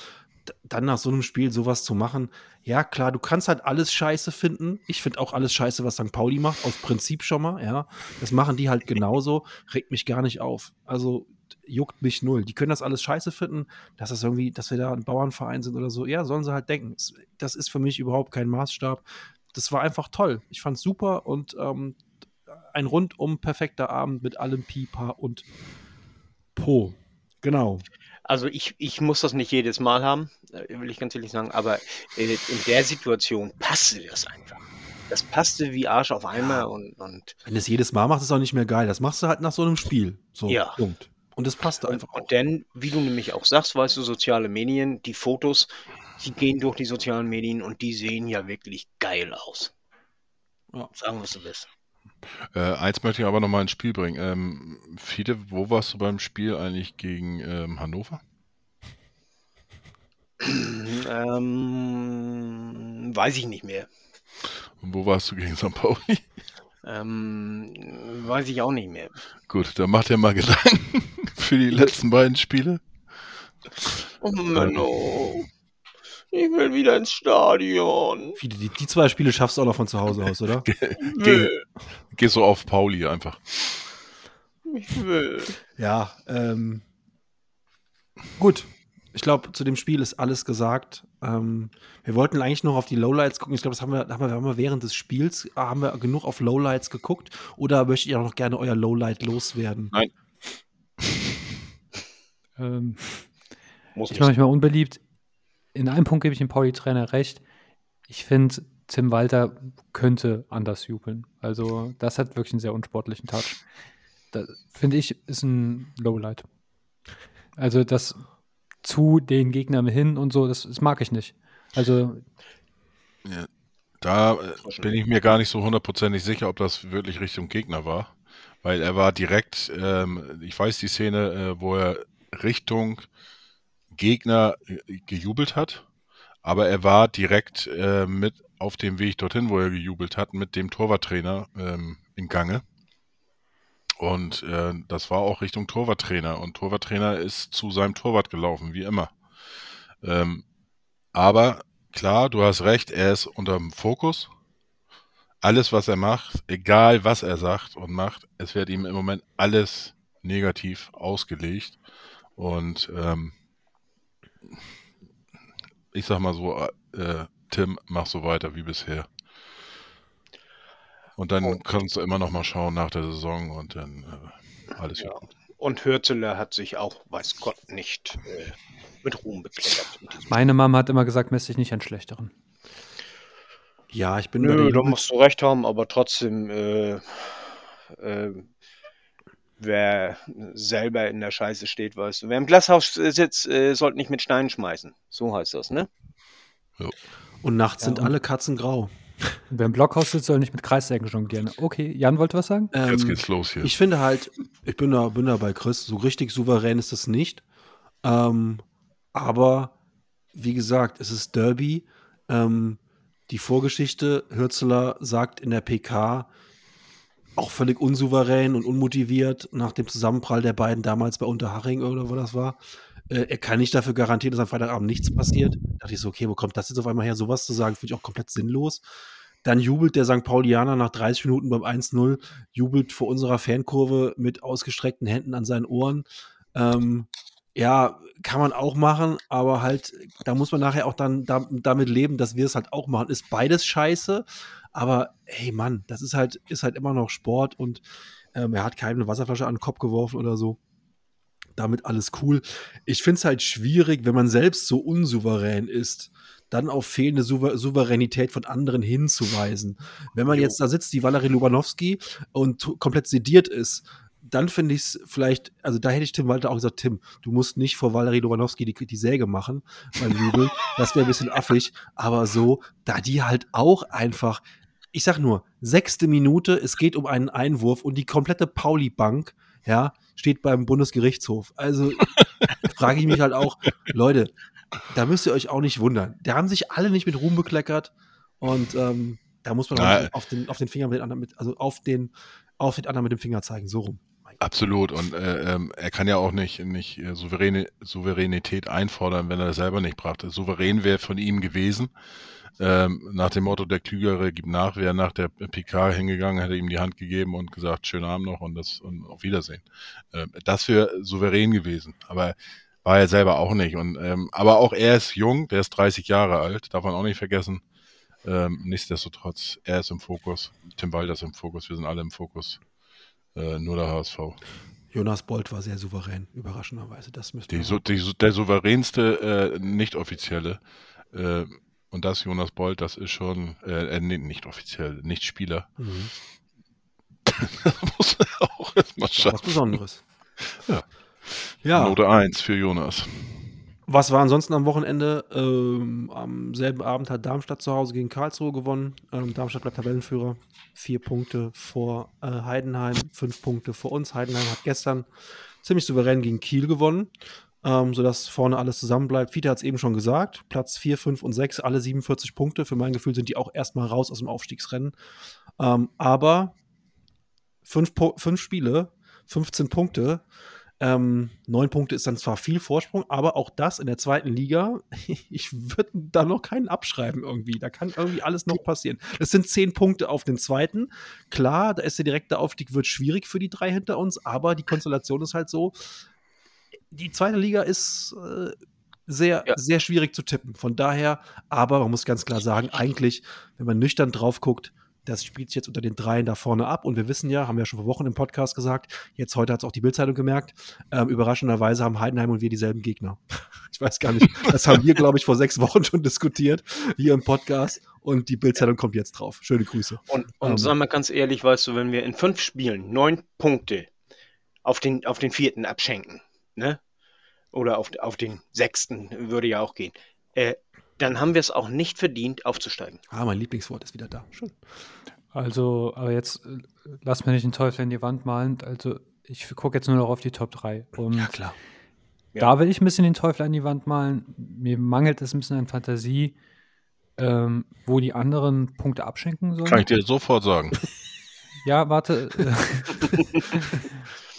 dann nach so einem Spiel sowas zu machen, ja klar, du kannst halt alles scheiße finden. Ich finde auch alles scheiße, was St. Pauli macht, aus Prinzip schon mal, ja. Das machen die halt genauso, regt mich gar nicht auf. Also juckt mich null. Die können das alles scheiße finden, dass das irgendwie, dass wir da ein Bauernverein sind oder so. Ja, sollen sie halt denken. Das ist für mich überhaupt kein Maßstab. Das war einfach toll. Ich fand's super und ähm, ein rundum perfekter Abend mit allem Pipa und Po. Genau.
Also ich, ich muss das nicht jedes Mal haben, äh, will ich ganz ehrlich sagen, aber äh, in der Situation passte das einfach. Das passte wie Arsch auf Eimer und, und,
Wenn du es jedes Mal machst, ist es auch nicht mehr geil. Das machst du halt nach so einem Spiel. So,
Ja.
Punkt. Und es passte einfach auch.
und dann, wie du nämlich auch sagst, weißt du, soziale Medien, die Fotos, die gehen durch die sozialen Medien und die sehen ja wirklich geil aus.
Ja.
Sagen, was du willst.
Äh, eins möchte ich aber noch mal ins Spiel bringen. Ähm, Fiete, wo warst du beim Spiel eigentlich gegen ähm, Hannover?
Ähm, weiß ich nicht mehr.
Und wo warst du gegen St. Pauli?
Ähm, weiß ich auch nicht mehr.
Gut, dann mach dir mal Gedanken für die letzten beiden Spiele.
Oh Menno. Ich will wieder ins Stadion.
Viele, die, die zwei Spiele schaffst du auch noch von zu Hause aus, oder?
Geh, geh so auf Pauli einfach.
Ich will.
ja, ähm, gut. Ich glaube, zu dem Spiel ist alles gesagt. Ähm, wir wollten eigentlich noch auf die Lowlights gucken. Ich glaube, das haben wir, haben, wir, haben wir während des Spiels, äh, haben wir genug auf Lowlights geguckt. Oder möchtet ihr auch noch gerne euer Lowlight loswerden?
Ähm,
Muss
ich mache mich mal unbeliebt. In einem Punkt gebe ich dem Pauli-Trainer recht. Ich finde, Tim Walter könnte anders jubeln. Also, das hat wirklich einen sehr unsportlichen Touch. Finde ich, ist ein Lowlight. Also, das zu den Gegnern hin und so, das, das mag ich nicht. Also,
Da äh, bin ich mir gar nicht so hundertprozentig sicher, ob das wirklich Richtung Gegner war. Weil er war direkt, ähm, ich weiß die Szene, äh, wo er Richtung Gegner äh, gejubelt hat, Aber er war direkt äh, mit auf dem Weg dorthin, wo er gejubelt hat, mit dem Torwarttrainer ähm, in Gange. Und äh, das war auch Richtung Torwarttrainer. Und Torwarttrainer ist zu seinem Torwart gelaufen, wie immer. Ähm, aber klar, du hast recht, er ist unter dem Fokus. Alles, was er macht, egal was er sagt und macht, es wird ihm im Moment alles negativ ausgelegt. Und ähm, ich sag mal so, äh, Tim, mach so weiter wie bisher. Und dann
Und-
kannst du immer noch mal schauen nach der Saison und dann äh, alles
Ja.
gut.
Und Hürzeler hat sich auch, weiß Gott, nicht äh, mit Ruhm bekleckert.
Meine Mama hat immer gesagt, mess dich nicht an Schlechteren.
Ja, ich bin
Nö, da musst du recht haben, aber trotzdem, äh, äh, wer selber in der Scheiße steht, weißt du. Wer im Glashaus sitzt, äh, sollte nicht mit Steinen schmeißen. So heißt das, ne?
und nachts
Ja,
sind
und-
alle Katzen grau.
Wer im Blockhaus sitzt, soll nicht mit Kreissägen jonglieren. Okay, Jan wollte was sagen?
Jetzt
Ähm,
geht's los hier.
Ich finde halt, ich bin da, bin da bei Chris, so richtig souverän ist es nicht. Ähm, aber wie gesagt, es ist Derby. Ähm, die Vorgeschichte, Hürzeler sagt in der PK, auch völlig unsouverän und unmotiviert nach dem Zusammenprall der beiden damals bei Unterhaching oder wo das war. Äh, er kann nicht dafür garantieren, dass am Freitagabend nichts passiert. Da dachte ich so, okay, wo kommt das jetzt auf einmal her, sowas zu sagen, finde ich auch komplett sinnlos. Dann jubelt der St. Paulianer nach 30 Minuten beim 1-0, jubelt vor unserer Fankurve mit ausgestreckten Händen an seinen Ohren. Ähm, ja, kann man auch machen, aber halt, da muss man nachher auch dann da, damit leben, dass wir es halt auch machen. Ist beides scheiße, aber hey Mann, das ist halt, ist halt immer noch Sport und ähm, er hat keinem eine Wasserflasche an den Kopf geworfen oder so. Damit alles cool. Ich finde es halt schwierig, wenn man selbst so unsouverän ist, dann auf fehlende Souver Souveränität von anderen hinzuweisen. Wenn man
Jo.
jetzt da sitzt, die Valerie Lubanowski und komplett sediert ist, dann finde ich es vielleicht, also da hätte ich Tim Walter auch gesagt, Tim, du musst nicht vor Valerie Lubanowski die, die Säge machen beim Jubel. das wäre ein bisschen affig, aber so, da die halt auch einfach, ich sag nur, sechste Minute, es geht um einen Einwurf und die komplette Pauli-Bank, ja, steht beim Bundesgerichtshof. Also frage ich mich halt auch, Leute, da müsst ihr euch auch nicht wundern. Da haben sich alle nicht mit Ruhm bekleckert und ähm, da muss man nicht auf den, auf den Finger mit den anderen mit, also auf den, auf den anderen mit dem Finger zeigen, so rum.
Absolut. Und äh, ähm, er kann ja auch nicht, nicht äh, souveräne, Souveränität einfordern, wenn er das selber nicht brachte. Souverän wäre von ihm gewesen. Ähm, nach dem Motto, der Klügere gibt nach, wäre nach der PK hingegangen, hätte ihm die Hand gegeben und gesagt, schönen Abend noch und, das, und auf Wiedersehen. Ähm, das wäre souverän gewesen. Aber war er selber auch nicht. Und, ähm, aber auch er ist jung, der ist 30 Jahre alt, darf man auch nicht vergessen. Ähm, nichtsdestotrotz, er ist im Fokus, Tim Walter ist im Fokus, wir sind alle im Fokus. Äh, nur der HSV.
Jonas Bolt war sehr souverän, überraschenderweise. Das müsste
Die, Su- die, der souveränste äh, nicht-offizielle. Äh, und das Jonas Bolt, das ist schon, äh, äh, nee, nicht offiziell, nicht Spieler.
mhm.
das muss man auch erstmal
was
schaffen.
Besonderes.
Ja.
Ja,
Note 1 für Jonas.
Was war ansonsten am Wochenende? Ähm, am selben Abend hat Darmstadt zu Hause gegen Karlsruhe gewonnen. Ähm, Darmstadt bleibt Tabellenführer. Vier Punkte vor äh, Heidenheim, fünf Punkte vor uns. Heidenheim hat gestern ziemlich souverän gegen Kiel gewonnen, ähm, sodass vorne alles zusammenbleibt. Fiete hat es eben schon gesagt. Platz 4, 5 und 6, alle 47 Punkte. Für mein Gefühl sind die auch erstmal raus aus dem Aufstiegsrennen. Ähm, aber fünf, fünf Spiele, 15 Punkte. Ähm, neun Punkte ist dann zwar viel Vorsprung, aber auch das in der zweiten Liga, ich würde da noch keinen abschreiben irgendwie. Da kann irgendwie alles noch passieren. Es sind zehn Punkte auf den zweiten. Klar, da ist der direkte Aufstieg, wird schwierig für die drei hinter uns, aber die Konstellation ist halt so. Die zweite Liga ist äh, sehr,
Ja.
sehr schwierig zu tippen. Von daher, aber man muss ganz klar sagen, eigentlich, wenn man nüchtern drauf guckt, das spielt sich jetzt unter den dreien da vorne ab. Und wir wissen ja, haben wir ja schon vor Wochen im Podcast gesagt, jetzt heute hat es auch die Bildzeitung gemerkt, ähm, überraschenderweise haben Heidenheim und wir dieselben Gegner. Ich weiß gar nicht, das haben wir, glaube ich, vor sechs Wochen schon diskutiert, hier im Podcast. Und die Bildzeitung kommt jetzt drauf. Schöne Grüße.
Und, und
Ähm.
sagen wir ganz ehrlich, weißt du, wenn wir in fünf Spielen neun Punkte auf den, auf den vierten abschenken, ne? Oder auf, auf den sechsten würde ja auch gehen, äh, dann haben wir es auch nicht verdient, aufzusteigen.
Ah, mein Lieblingswort ist wieder da. Schön.
Also, aber jetzt äh, lass mir nicht den Teufel in die Wand malen. Also, ich gucke jetzt nur noch auf die Top 3. Und
klar.
Ja.
Da will ich ein bisschen den Teufel an die Wand malen. Mir mangelt es ein bisschen an Fantasie, ähm, wo die anderen Punkte abschenken sollen.
Kann ich dir sofort sagen.
Ja, warte.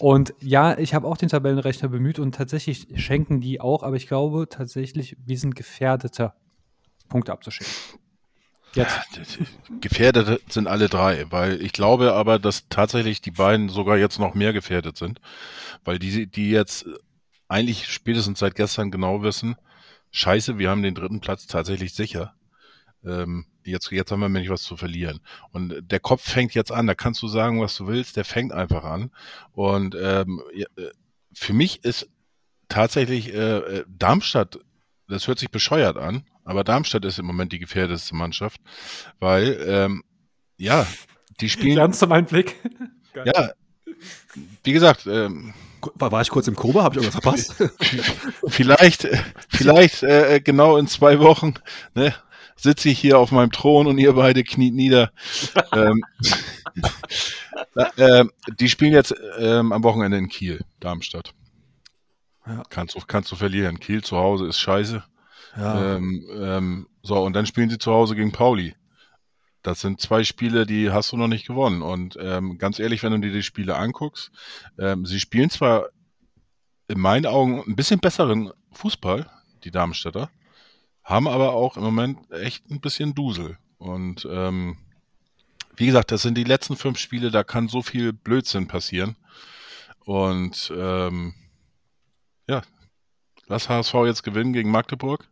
und ja, ich habe auch den Tabellenrechner bemüht und tatsächlich schenken die auch, aber ich glaube tatsächlich, wir sind gefährdeter, Punkte abzuschenken. Jetzt.
Gefährdet sind alle drei, weil ich glaube aber, dass tatsächlich die beiden sogar jetzt noch mehr gefährdet sind, weil die, die jetzt eigentlich spätestens seit gestern genau wissen, scheiße, wir haben den dritten Platz tatsächlich sicher. Ähm, jetzt, jetzt haben wir nämlich was zu verlieren. Und der Kopf fängt jetzt an, da kannst du sagen, was du willst, der fängt einfach an. Und ähm, äh, für mich ist tatsächlich äh, äh, Darmstadt, das hört sich bescheuert an, aber Darmstadt ist im Moment die gefährdetste Mannschaft, weil, ähm, ja, die spielen.
Ganz zum Einblick.
Ja, wie gesagt, ähm,
War, war ich kurz im Koma? Habe ich irgendwas verpasst?
vielleicht, äh, vielleicht äh, genau in zwei Wochen ne, sitze ich hier auf meinem Thron und ihr beide kniet nieder. ähm, äh, die spielen jetzt ähm, am Wochenende in Kiel, Darmstadt.
Ja.
Kannst, du, kannst du verlieren. Kiel zu Hause ist scheiße.
Ja.
Ähm, ähm, so, und dann spielen sie zu Hause gegen Pauli. Das sind zwei Spiele, die hast du noch nicht gewonnen. Und ähm, ganz ehrlich, wenn du dir die Spiele anguckst, ähm, sie spielen zwar in meinen Augen ein bisschen besseren Fußball, die Darmstädter, haben aber auch im Moment echt ein bisschen Dusel. Und ähm, wie gesagt, das sind die letzten fünf Spiele, da kann so viel Blödsinn passieren. Und ähm, ja, lass HSV jetzt gewinnen gegen Magdeburg.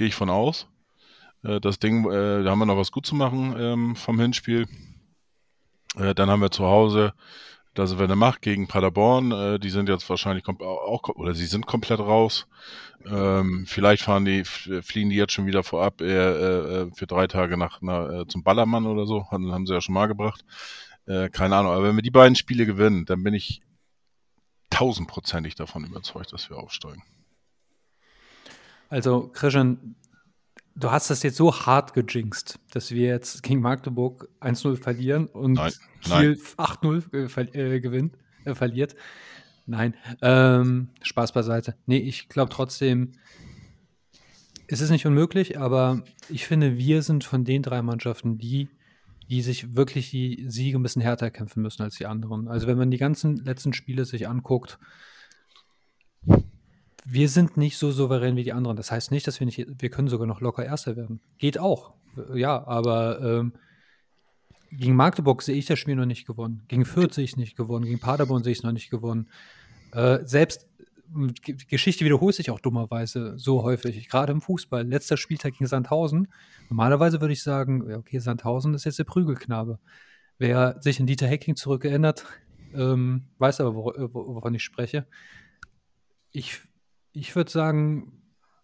Gehe ich von aus. Äh, das Ding, äh, da haben wir noch was gut zu machen ähm, vom Hinspiel. Äh, dann haben wir zu Hause das Welle Macht gegen Paderborn. Äh, die sind jetzt wahrscheinlich auch, oder sie sind komplett raus. Ähm, vielleicht fahren die, f- fliegen die jetzt schon wieder vorab äh, für drei Tage nach, äh, zum Ballermann oder so. Haben, haben sie ja schon mal gebracht. Keine Ahnung. Aber wenn wir die beiden Spiele gewinnen, dann bin ich tausendprozentig davon überzeugt, dass wir aufsteigen.
Also, Christian, du hast das jetzt so hart gejinxt, dass wir jetzt gegen Magdeburg 1-0 verlieren und
Nein,
Kiel 8-0 äh, äh, gewinnt, äh, verliert. Nein, ähm, Spaß beiseite. Nee, ich glaube trotzdem, es ist nicht unmöglich, aber ich finde, wir sind von den drei Mannschaften die, die sich wirklich die Siege ein bisschen härter kämpfen müssen als die anderen. Also wenn man die ganzen letzten Spiele sich anguckt, wir sind nicht so souverän wie die anderen. Das heißt nicht, dass wir nicht, wir können sogar noch locker Erster werden. Geht auch. Ja, aber ähm, gegen Magdeburg sehe ich das Spiel noch nicht gewonnen. Gegen Fürth sehe ich es nicht gewonnen. Gegen Paderborn sehe ich es noch nicht gewonnen. Äh, selbst m, die Geschichte wiederholt sich auch dummerweise so häufig, gerade im Fußball. Letzter Spieltag gegen Sandhausen. Normalerweise würde ich sagen, okay, Sandhausen ist jetzt der Prügelknabe. Wer sich an Dieter Hecking zurückerinnert, ähm, weiß aber, wor- wovon ich spreche. Ich, ich würde sagen,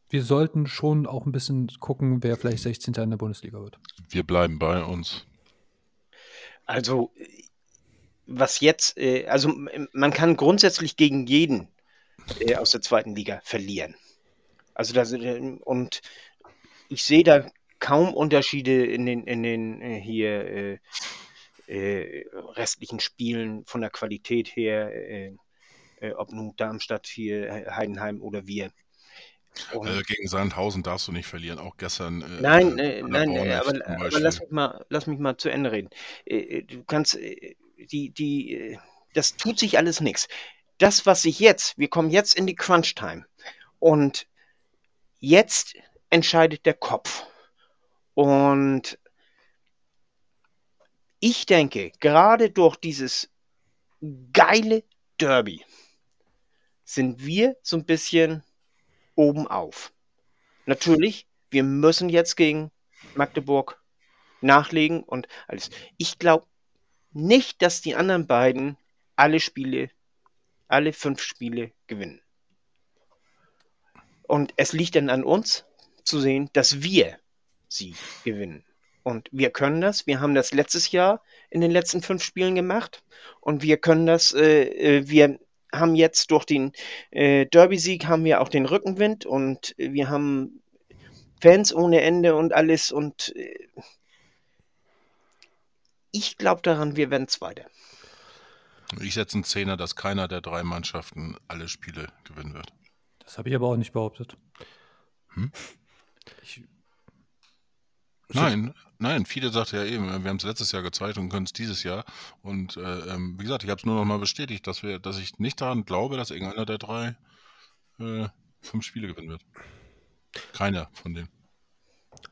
wir sollten schon auch ein bisschen gucken, wer vielleicht 16. in der Bundesliga wird.
Wir bleiben bei uns.
Also, was jetzt, äh, also man kann grundsätzlich gegen jeden äh, aus der zweiten Liga verlieren. Also das, äh, und ich sehe da kaum Unterschiede in den, in den hier äh, äh, restlichen Spielen von der Qualität her, äh, äh, ob nun Darmstadt hier, Heidenheim oder wir. Und,
Äh, gegen Sandhausen darfst du nicht verlieren, auch gestern. Äh,
Nein,
äh,
äh, nein, äh, aber, aber lass mich mal, lass mich mal zu Ende reden. Du kannst, die, die, das tut sich alles nichts. Das, was sich jetzt, wir kommen jetzt in die Crunch-Time und jetzt entscheidet der Kopf. Und ich denke, gerade durch dieses geile Derby sind wir so ein bisschen oben auf. Natürlich, wir müssen jetzt gegen Magdeburg nachlegen und alles. Ich glaube nicht, dass die anderen beiden alle Spiele, alle fünf Spiele gewinnen. Und es liegt dann an uns zu sehen, dass wir sie gewinnen. Und wir können das. Wir haben das letztes Jahr in den letzten fünf Spielen gemacht. Und wir können das, äh, äh, wir haben jetzt durch den äh, Derby-Sieg haben wir auch den Rückenwind und wir haben Fans ohne Ende und alles. Und äh, ich glaube daran, wir werden Zweiter.
Ich setze einen Zehner, dass keiner der drei Mannschaften alle Spiele gewinnen wird.
Das habe ich aber auch nicht behauptet.
Hm?
Ich,
Nein, nein, viele sagten ja eben, wir haben es letztes Jahr gezeigt und können es dieses Jahr. Und äh, ähm, wie gesagt, ich habe es nur noch mal bestätigt, dass wir, dass ich nicht daran glaube, dass irgendeiner der drei äh, fünf Spiele gewinnen wird. Keiner von denen.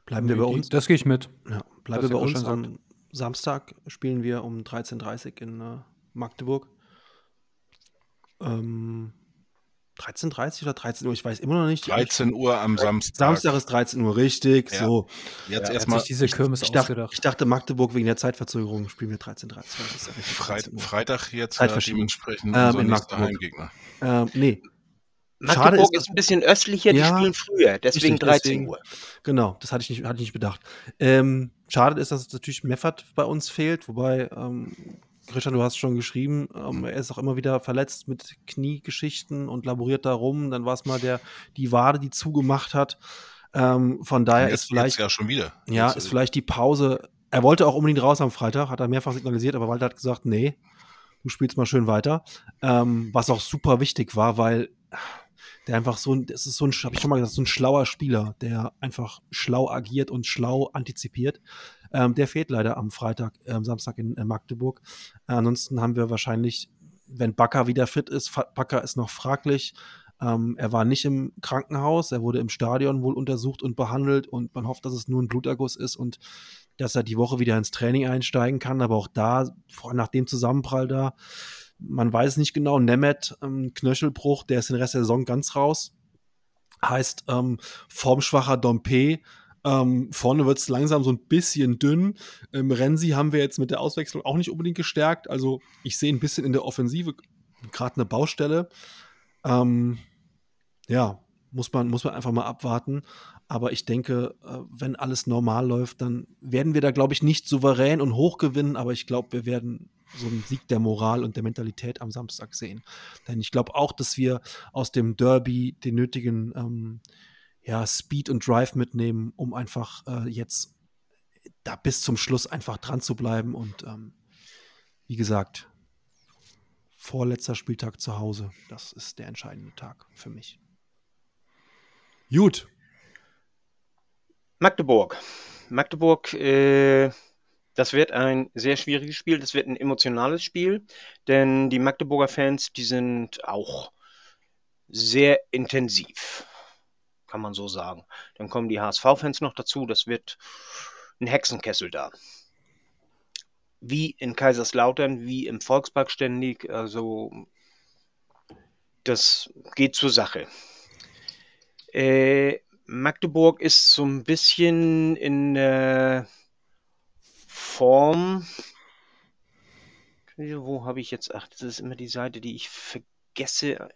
Bleiben wir bei uns.
Das gehe ich mit.
Ja, bleiben wir bei uns. Am Samstag spielen wir um 13.30 Uhr in äh, Magdeburg. Ähm, 13.30 oder 13 Uhr, ich weiß immer noch nicht.
13 Uhr am Samstag.
Samstag ist 13 Uhr, richtig.
Ja.
So.
Jetzt
Hat
erstmal
diese Kirmes
Ich dachte, ich dachte, Magdeburg wegen der Zeitverzögerung spielen wir 13.30 Das ist ja richtig,
Freit
13 Uhr.
Freitag jetzt äh,
Zeitverschiebung.
dementsprechend
Ähm,
unser
in
nächster
Magdeburg.
Heimgegner.
Ähm, nee, Schade
Magdeburg
ist,
ist, ein bisschen östlicher, die
Ja,
spielen früher, deswegen
richtig,
13
deswegen.
Uhr.
Genau, das hatte ich nicht, hatte ich nicht bedacht. Ähm, schade ist, dass natürlich Meffert bei uns fehlt, wobei, ähm, Christian, du hast schon geschrieben, ähm, er ist auch immer wieder verletzt mit Kniegeschichten und laboriert da rum. Dann war es mal der, die Wade, die zugemacht hat. Ähm, von daher
jetzt,
ist vielleicht,
ja schon wieder.
ja,
Jetzt,
ist
äh,
vielleicht die Pause. Er wollte auch unbedingt raus am Freitag, hat er mehrfach signalisiert, aber Walter hat gesagt, nee, du spielst mal schön weiter. Ähm, was auch super wichtig war, weil der einfach so ein, das ist so ein, habe ich schon mal gesagt, so ein schlauer Spieler, der einfach schlau agiert und schlau antizipiert. Ähm, der fehlt leider am Freitag, ähm, Samstag in, in Magdeburg. Äh, ansonsten haben wir wahrscheinlich, wenn Bakker wieder fit ist, Bakker ist noch fraglich. Ähm, er war nicht im Krankenhaus, er wurde im Stadion wohl untersucht und behandelt und man hofft, dass es nur ein Bluterguss ist und dass er die Woche wieder ins Training einsteigen kann. Aber auch da, vor- nach dem Zusammenprall da, man weiß nicht genau, Nemeth, ähm, Knöchelbruch, der ist den Rest der Saison ganz raus. Heißt, ähm, formschwacher Dompe. Ähm, vorne wird es langsam so ein bisschen dünn. Ähm, Renzi haben wir jetzt mit der Auswechslung auch nicht unbedingt gestärkt. Also ich sehe ein bisschen in der Offensive gerade eine Baustelle. Ähm, ja, muss man, muss man einfach mal abwarten. Aber ich denke, äh, wenn alles normal läuft, dann werden wir da, glaube ich, nicht souverän und hoch gewinnen. Aber ich glaube, wir werden so einen Sieg der Moral und der Mentalität am Samstag sehen. Denn ich glaube auch, dass wir aus dem Derby den nötigen ähm, ja, Speed und Drive mitnehmen, um einfach äh, jetzt da bis zum Schluss einfach dran zu bleiben. Und ähm, wie gesagt, vorletzter Spieltag zu Hause, das ist der entscheidende Tag für mich. Gut.
Magdeburg. Magdeburg, äh, das wird ein sehr schwieriges Spiel, das wird ein emotionales Spiel, denn die Magdeburger Fans, die sind auch sehr intensiv, kann man so sagen. Dann kommen die HSV-Fans noch dazu, das wird ein Hexenkessel da. Wie in Kaiserslautern, wie im Volkspark ständig, also das geht zur Sache. Äh, Magdeburg ist so ein bisschen in der Form. Wo habe ich jetzt? Ach, das ist immer die Seite, die ich vergesse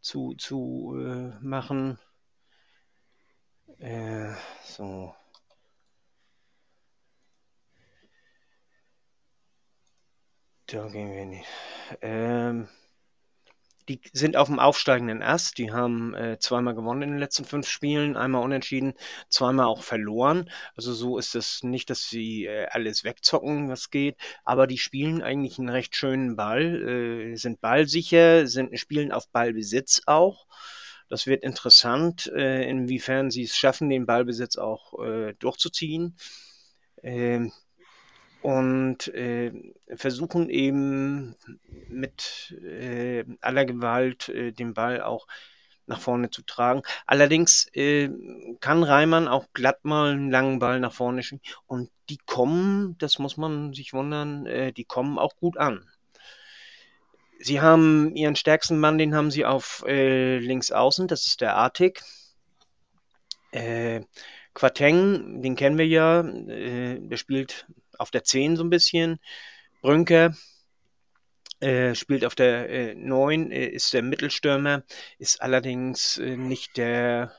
zu, zu äh, machen. Äh, so. Da gehen wir nicht. Ähm, die sind auf dem aufsteigenden Ast. Die haben äh, zweimal gewonnen in den letzten fünf Spielen, einmal unentschieden, zweimal auch verloren. Also so ist es nicht, dass sie äh, alles wegzocken, was geht, aber die spielen eigentlich einen recht schönen Ball, äh, sind ballsicher, sind spielen auf Ballbesitz auch. Das wird interessant, äh, inwiefern sie es schaffen, den Ballbesitz auch äh, durchzuziehen. Ähm, und äh, versuchen eben mit aller Gewalt den Ball auch nach vorne zu tragen. Allerdings äh, kann Reimann auch glatt mal einen langen Ball nach vorne schieben und die kommen, das muss man sich wundern, äh, die kommen auch gut an. Sie haben ihren stärksten Mann, den haben sie auf äh, links außen, das ist der Artig. Äh, Quateng, den kennen wir ja, äh, der spielt auf der 10 so ein bisschen. Brünker äh, spielt auf der äh, 9, äh, ist der Mittelstürmer, ist allerdings äh, nicht der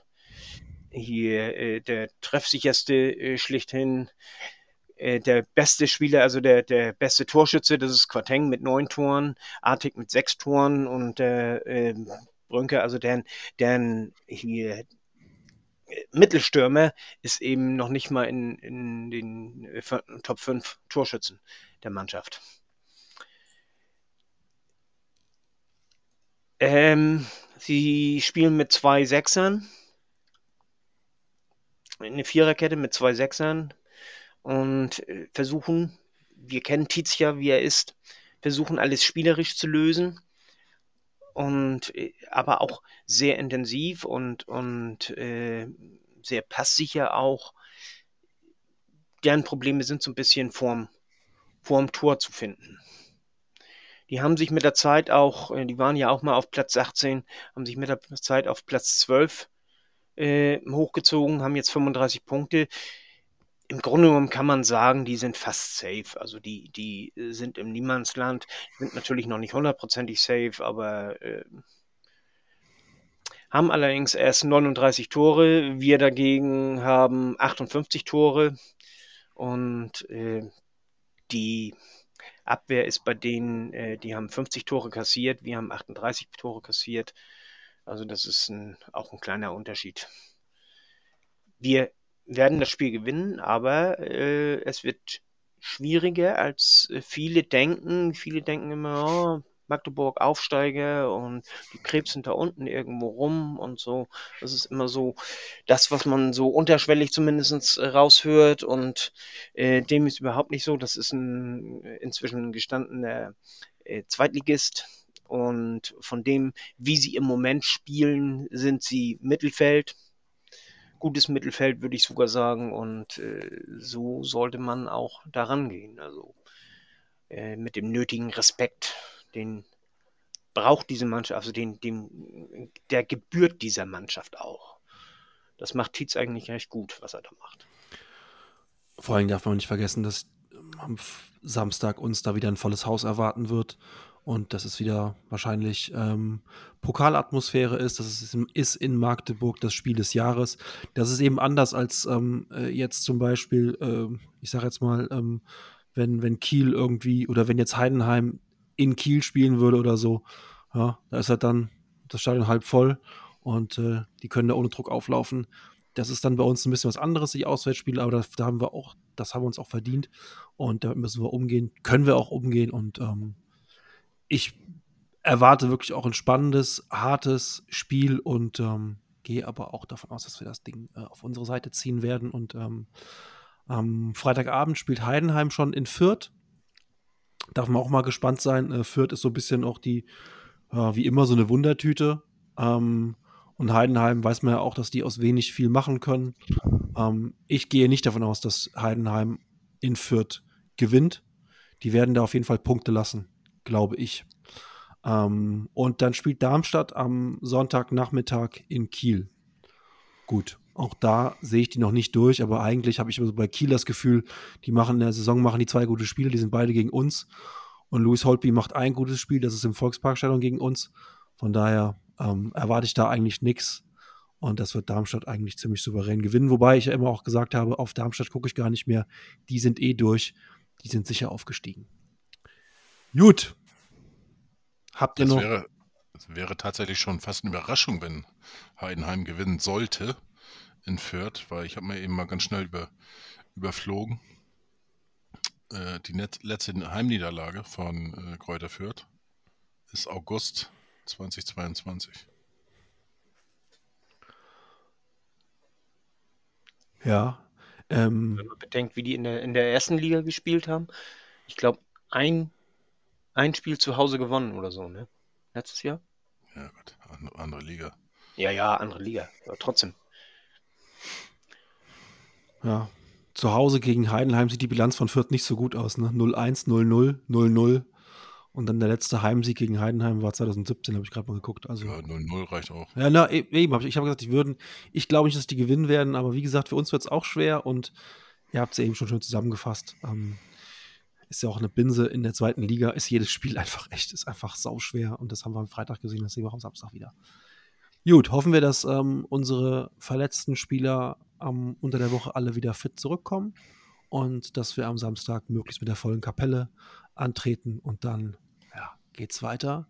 hier äh, der treffsicherste schlichthin. Äh, der beste Spieler, also der, der beste Torschütze, das ist Quateng mit neun Toren, Artig mit sechs Toren und äh, Brünker, also deren, deren hier Mittelstürmer ist eben noch nicht mal in, in den äh, Top 5 Torschützen der Mannschaft. Ähm, sie spielen mit zwei Sechsern. Eine Viererkette mit zwei Sechsern und äh, versuchen, wir kennen Tietz ja, wie er ist, versuchen alles spielerisch zu lösen und äh, aber auch sehr intensiv und, und äh, sehr passsicher auch. Deren Probleme sind so ein bisschen vorm, vorm Tor zu finden. Die haben sich mit der Zeit auch, äh, die waren ja auch mal auf Platz 18, haben sich mit der Zeit auf Platz 12 äh, hochgezogen, haben jetzt 35 Punkte. Im Grunde genommen kann man sagen, die sind fast safe. Also die, die äh, sind im Niemandsland, sind natürlich noch nicht hundertprozentig safe, aber äh, haben allerdings erst 39 Tore. Wir dagegen haben 58 Tore. Und äh, die Abwehr ist bei denen, äh, die haben 50 Tore kassiert, wir haben 38 Tore kassiert. Also das ist ein, auch ein kleiner Unterschied. Wir werden das Spiel gewinnen, aber äh, es wird schwieriger, als viele denken. Viele denken immer, oh, Magdeburg Aufsteiger und die Krebs sind da unten irgendwo rum und so. Das ist immer so das, was man so unterschwellig zumindest raushört und äh, dem ist überhaupt nicht so. Das ist ein inzwischen gestandener äh, Zweitligist und von dem, wie sie im Moment spielen, sind sie Mittelfeld. Gutes Mittelfeld, würde ich sogar sagen. Und äh, so sollte man auch daran gehen. Also äh, mit dem nötigen Respekt den braucht diese Mannschaft, also den, den, der gebührt dieser Mannschaft auch. Das macht Tietz eigentlich recht gut, was er da macht.
Vor allem darf man nicht vergessen, dass am Samstag uns da wieder ein volles Haus erwarten wird und dass es wieder wahrscheinlich ähm, Pokalatmosphäre ist. Das ist, ist, in Magdeburg das Spiel des Jahres. Das ist eben anders als ähm, äh, jetzt zum Beispiel, äh, ich sage jetzt mal, ähm, wenn, wenn Kiel irgendwie oder wenn jetzt Heidenheim in Kiel spielen würde oder so, ja, da ist halt dann das Stadion halb voll und äh, die können da ohne Druck auflaufen. Das ist dann bei uns ein bisschen was anderes, die Auswärtsspiele, aber da, da haben wir auch, das haben wir uns auch verdient und damit müssen wir umgehen, können wir auch umgehen und ähm, ich erwarte wirklich auch ein spannendes, hartes Spiel und ähm, gehe aber auch davon aus, dass wir das Ding äh, auf unsere Seite ziehen werden und ähm, am Freitagabend spielt Heidenheim schon in Fürth Darf man auch mal gespannt sein. Äh, Fürth ist so ein bisschen auch die, äh, wie immer, so eine Wundertüte. Ähm, und Heidenheim weiß man ja auch, dass die aus wenig viel machen können. Ähm, ich gehe nicht davon aus, dass Heidenheim in Fürth gewinnt. Die werden da auf jeden Fall Punkte lassen, glaube ich. Ähm, und dann spielt Darmstadt am Sonntagnachmittag in Kiel. Gut, auch da sehe ich die noch nicht durch, aber eigentlich habe ich so bei Kiel das Gefühl, die machen in der Saison machen die zwei gute Spiele, die sind beide gegen uns. Und Louis Holtby macht ein gutes Spiel, das ist im Volksparkstadion gegen uns. Von daher ähm, erwarte ich da eigentlich nichts. Und das wird Darmstadt eigentlich ziemlich souverän gewinnen. Wobei ich ja immer auch gesagt habe, auf Darmstadt gucke ich gar nicht mehr. Die sind eh durch. Die sind sicher aufgestiegen. Gut. Habt ihr
das
noch.
Wäre, das wäre tatsächlich schon fast eine Überraschung, wenn Heidenheim gewinnen sollte in Fürth, weil ich habe mir eben mal ganz schnell über, überflogen. Äh, die net, letzte Heimniederlage von äh, Kräuter Fürth ist August 2022.
Ja. Ähm,
Wenn man bedenkt, wie die in der, in der ersten Liga gespielt haben. Ich glaube, ein, ein Spiel zu Hause gewonnen oder so, ne? Letztes Jahr?
Ja, gut, andere Liga.
Ja, ja, andere Liga. Aber trotzdem.
Ja. Zu Hause gegen Heidenheim sieht die Bilanz von Fürth nicht so gut aus. Ne? 0-1, 0-0, 0-0. Und dann der letzte Heimsieg gegen Heidenheim war 2017, habe ich gerade mal geguckt. Also,
ja, 0-0 reicht auch.
Ja, na, e-, eben, hab ich, ich habe gesagt, ich würden, ich glaube nicht, dass die gewinnen werden, aber wie gesagt, für uns wird es auch schwer und ihr habt es ja eben schon schön zusammengefasst. Ähm, ist ja auch eine Binse in der zweiten Liga, ist jedes Spiel einfach echt, ist einfach sauschwer und das haben wir am Freitag gesehen, das sehen wir auch am Samstag wieder. Gut, hoffen wir, dass ähm, unsere verletzten Spieler ähm, unter der Woche alle wieder fit zurückkommen und dass wir am Samstag möglichst mit der vollen Kapelle antreten und dann ja, es weiter.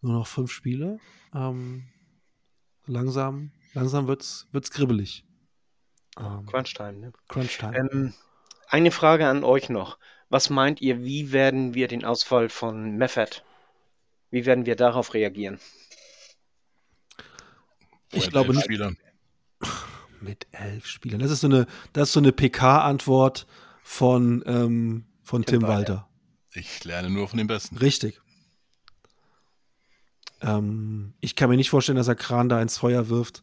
Nur noch fünf Spiele. Ähm, langsam, langsam wird's, wird's kribbelig.
Ähm, Crunch-Time, ne?
Crunch-Time.
Ähm, eine Frage an euch noch. Was meint ihr, wie werden wir den Ausfall von Meffert, wie werden wir darauf reagieren?
Ich
Mit
glaube
elf
nicht.
Spielern.
Mit elf Spielern. Das ist so eine, das ist so eine PK-Antwort von, ähm, von Tim,
Tim
Walter.
Walter.
Ich lerne nur von den Besten.
Richtig. Ähm, ich kann mir nicht vorstellen, dass er Kran da ins Feuer wirft.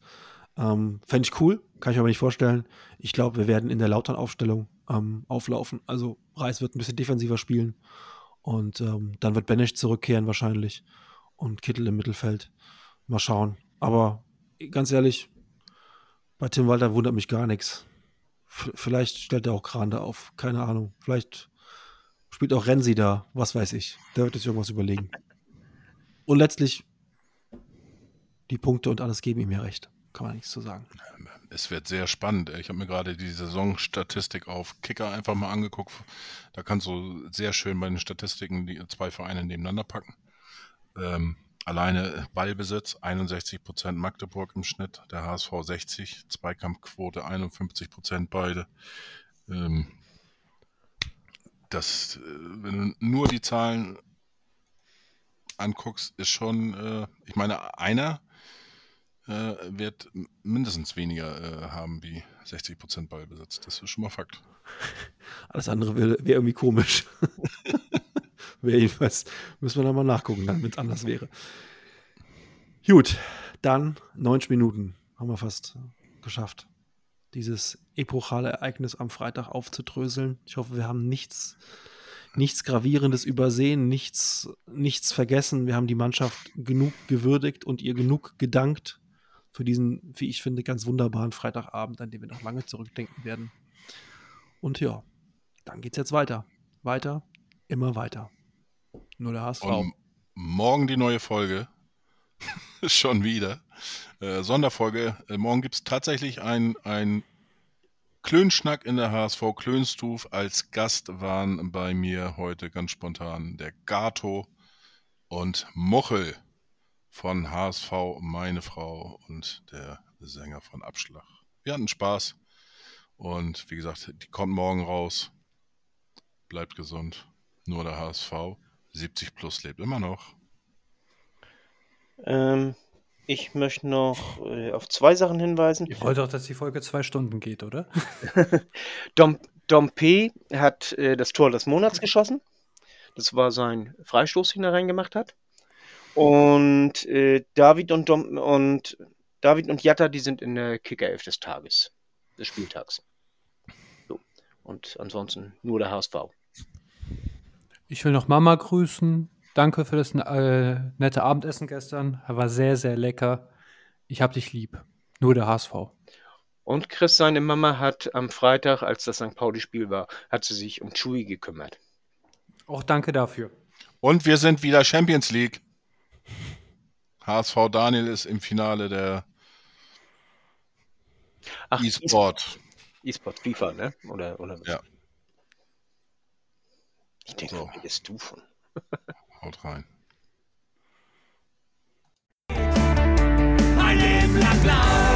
Ähm, Fände ich cool, kann ich mir aber nicht vorstellen. Ich glaube, wir werden in der Lautern-Aufstellung ähm, auflaufen. Also Reis wird ein bisschen defensiver spielen. Und ähm, dann wird Benesch zurückkehren wahrscheinlich. Und Kittel im Mittelfeld. Mal schauen. Aber ganz ehrlich, bei Tim Walter wundert mich gar nichts. V vielleicht stellt er auch Kran da auf. Keine Ahnung. Vielleicht spielt auch Renzi da. Was weiß ich. Der wird sich irgendwas überlegen. Und letztlich die Punkte und alles geben ihm ja recht. Kann man nichts zu sagen.
Es wird sehr spannend. Ich habe mir gerade die Saisonstatistik auf Kicker einfach mal angeguckt. Da kannst du sehr schön bei den Statistiken die zwei Vereine nebeneinander packen. Ähm, alleine Ballbesitz 61% Magdeburg im Schnitt, der HSV 60, Zweikampfquote 51% beide. Ähm, das, äh, wenn du nur die Zahlen anguckst, ist schon, äh, ich meine, einer äh, wird mindestens weniger äh, haben wie 60% Ballbesitz. Das ist schon mal Fakt.
Alles andere wäre wär irgendwie komisch. wäre jedenfalls, müssen wir da mal nachgucken, wenn es anders wäre. Gut, dann 90 Minuten haben wir fast geschafft, dieses epochale Ereignis am Freitag aufzudröseln. Ich hoffe, wir haben nichts, nichts Gravierendes übersehen, nichts, nichts vergessen. Wir haben die Mannschaft genug gewürdigt und ihr genug gedankt für diesen, wie ich finde, ganz wunderbaren Freitagabend, an dem wir noch lange zurückdenken werden. Und ja, dann geht's jetzt weiter. Weiter, immer weiter. Nur der HSV.
Und morgen die neue Folge. Schon wieder. Äh, Sonderfolge. Äh, morgen gibt es tatsächlich ein, ein Klönschnack in der HSV Klönstuf. Als Gast waren bei mir heute ganz spontan der Gato und Muchel von HSV, meine Frau und der Sänger von Abschlag. Wir hatten Spaß. Und wie gesagt, die kommt morgen raus. Bleibt gesund. Nur der HSV. 70 plus lebt immer noch.
Ähm, ich möchte noch äh, auf zwei Sachen hinweisen.
Ihr wollt doch, dass die Folge zwei Stunden geht, oder?
Dom, Dompe hat äh, das Tor des Monats geschossen. Das war sein Freistoß, den er reingemacht hat. Und äh, David und Dom und David und Jatta, die sind in der Kickerelf des Tages, des Spieltags. So. Und ansonsten nur der HSV.
Ich will noch Mama grüßen. Danke für das äh, nette Abendessen gestern. War sehr, sehr lecker. Ich hab dich lieb. Nur der HSV.
Und Chris, seine Mama, hat am Freitag, als das St. Pauli-Spiel war, hat sie sich um Chewie gekümmert.
Auch danke dafür.
Und wir sind wieder Champions League. HSV Daniel ist im Finale der E-Sport.
E-Sport, FIFA, ne? Oder, oder was?
Ja.
Ich denke,
so.
du Stufen.
Haut rein. Ein Leben lang blau.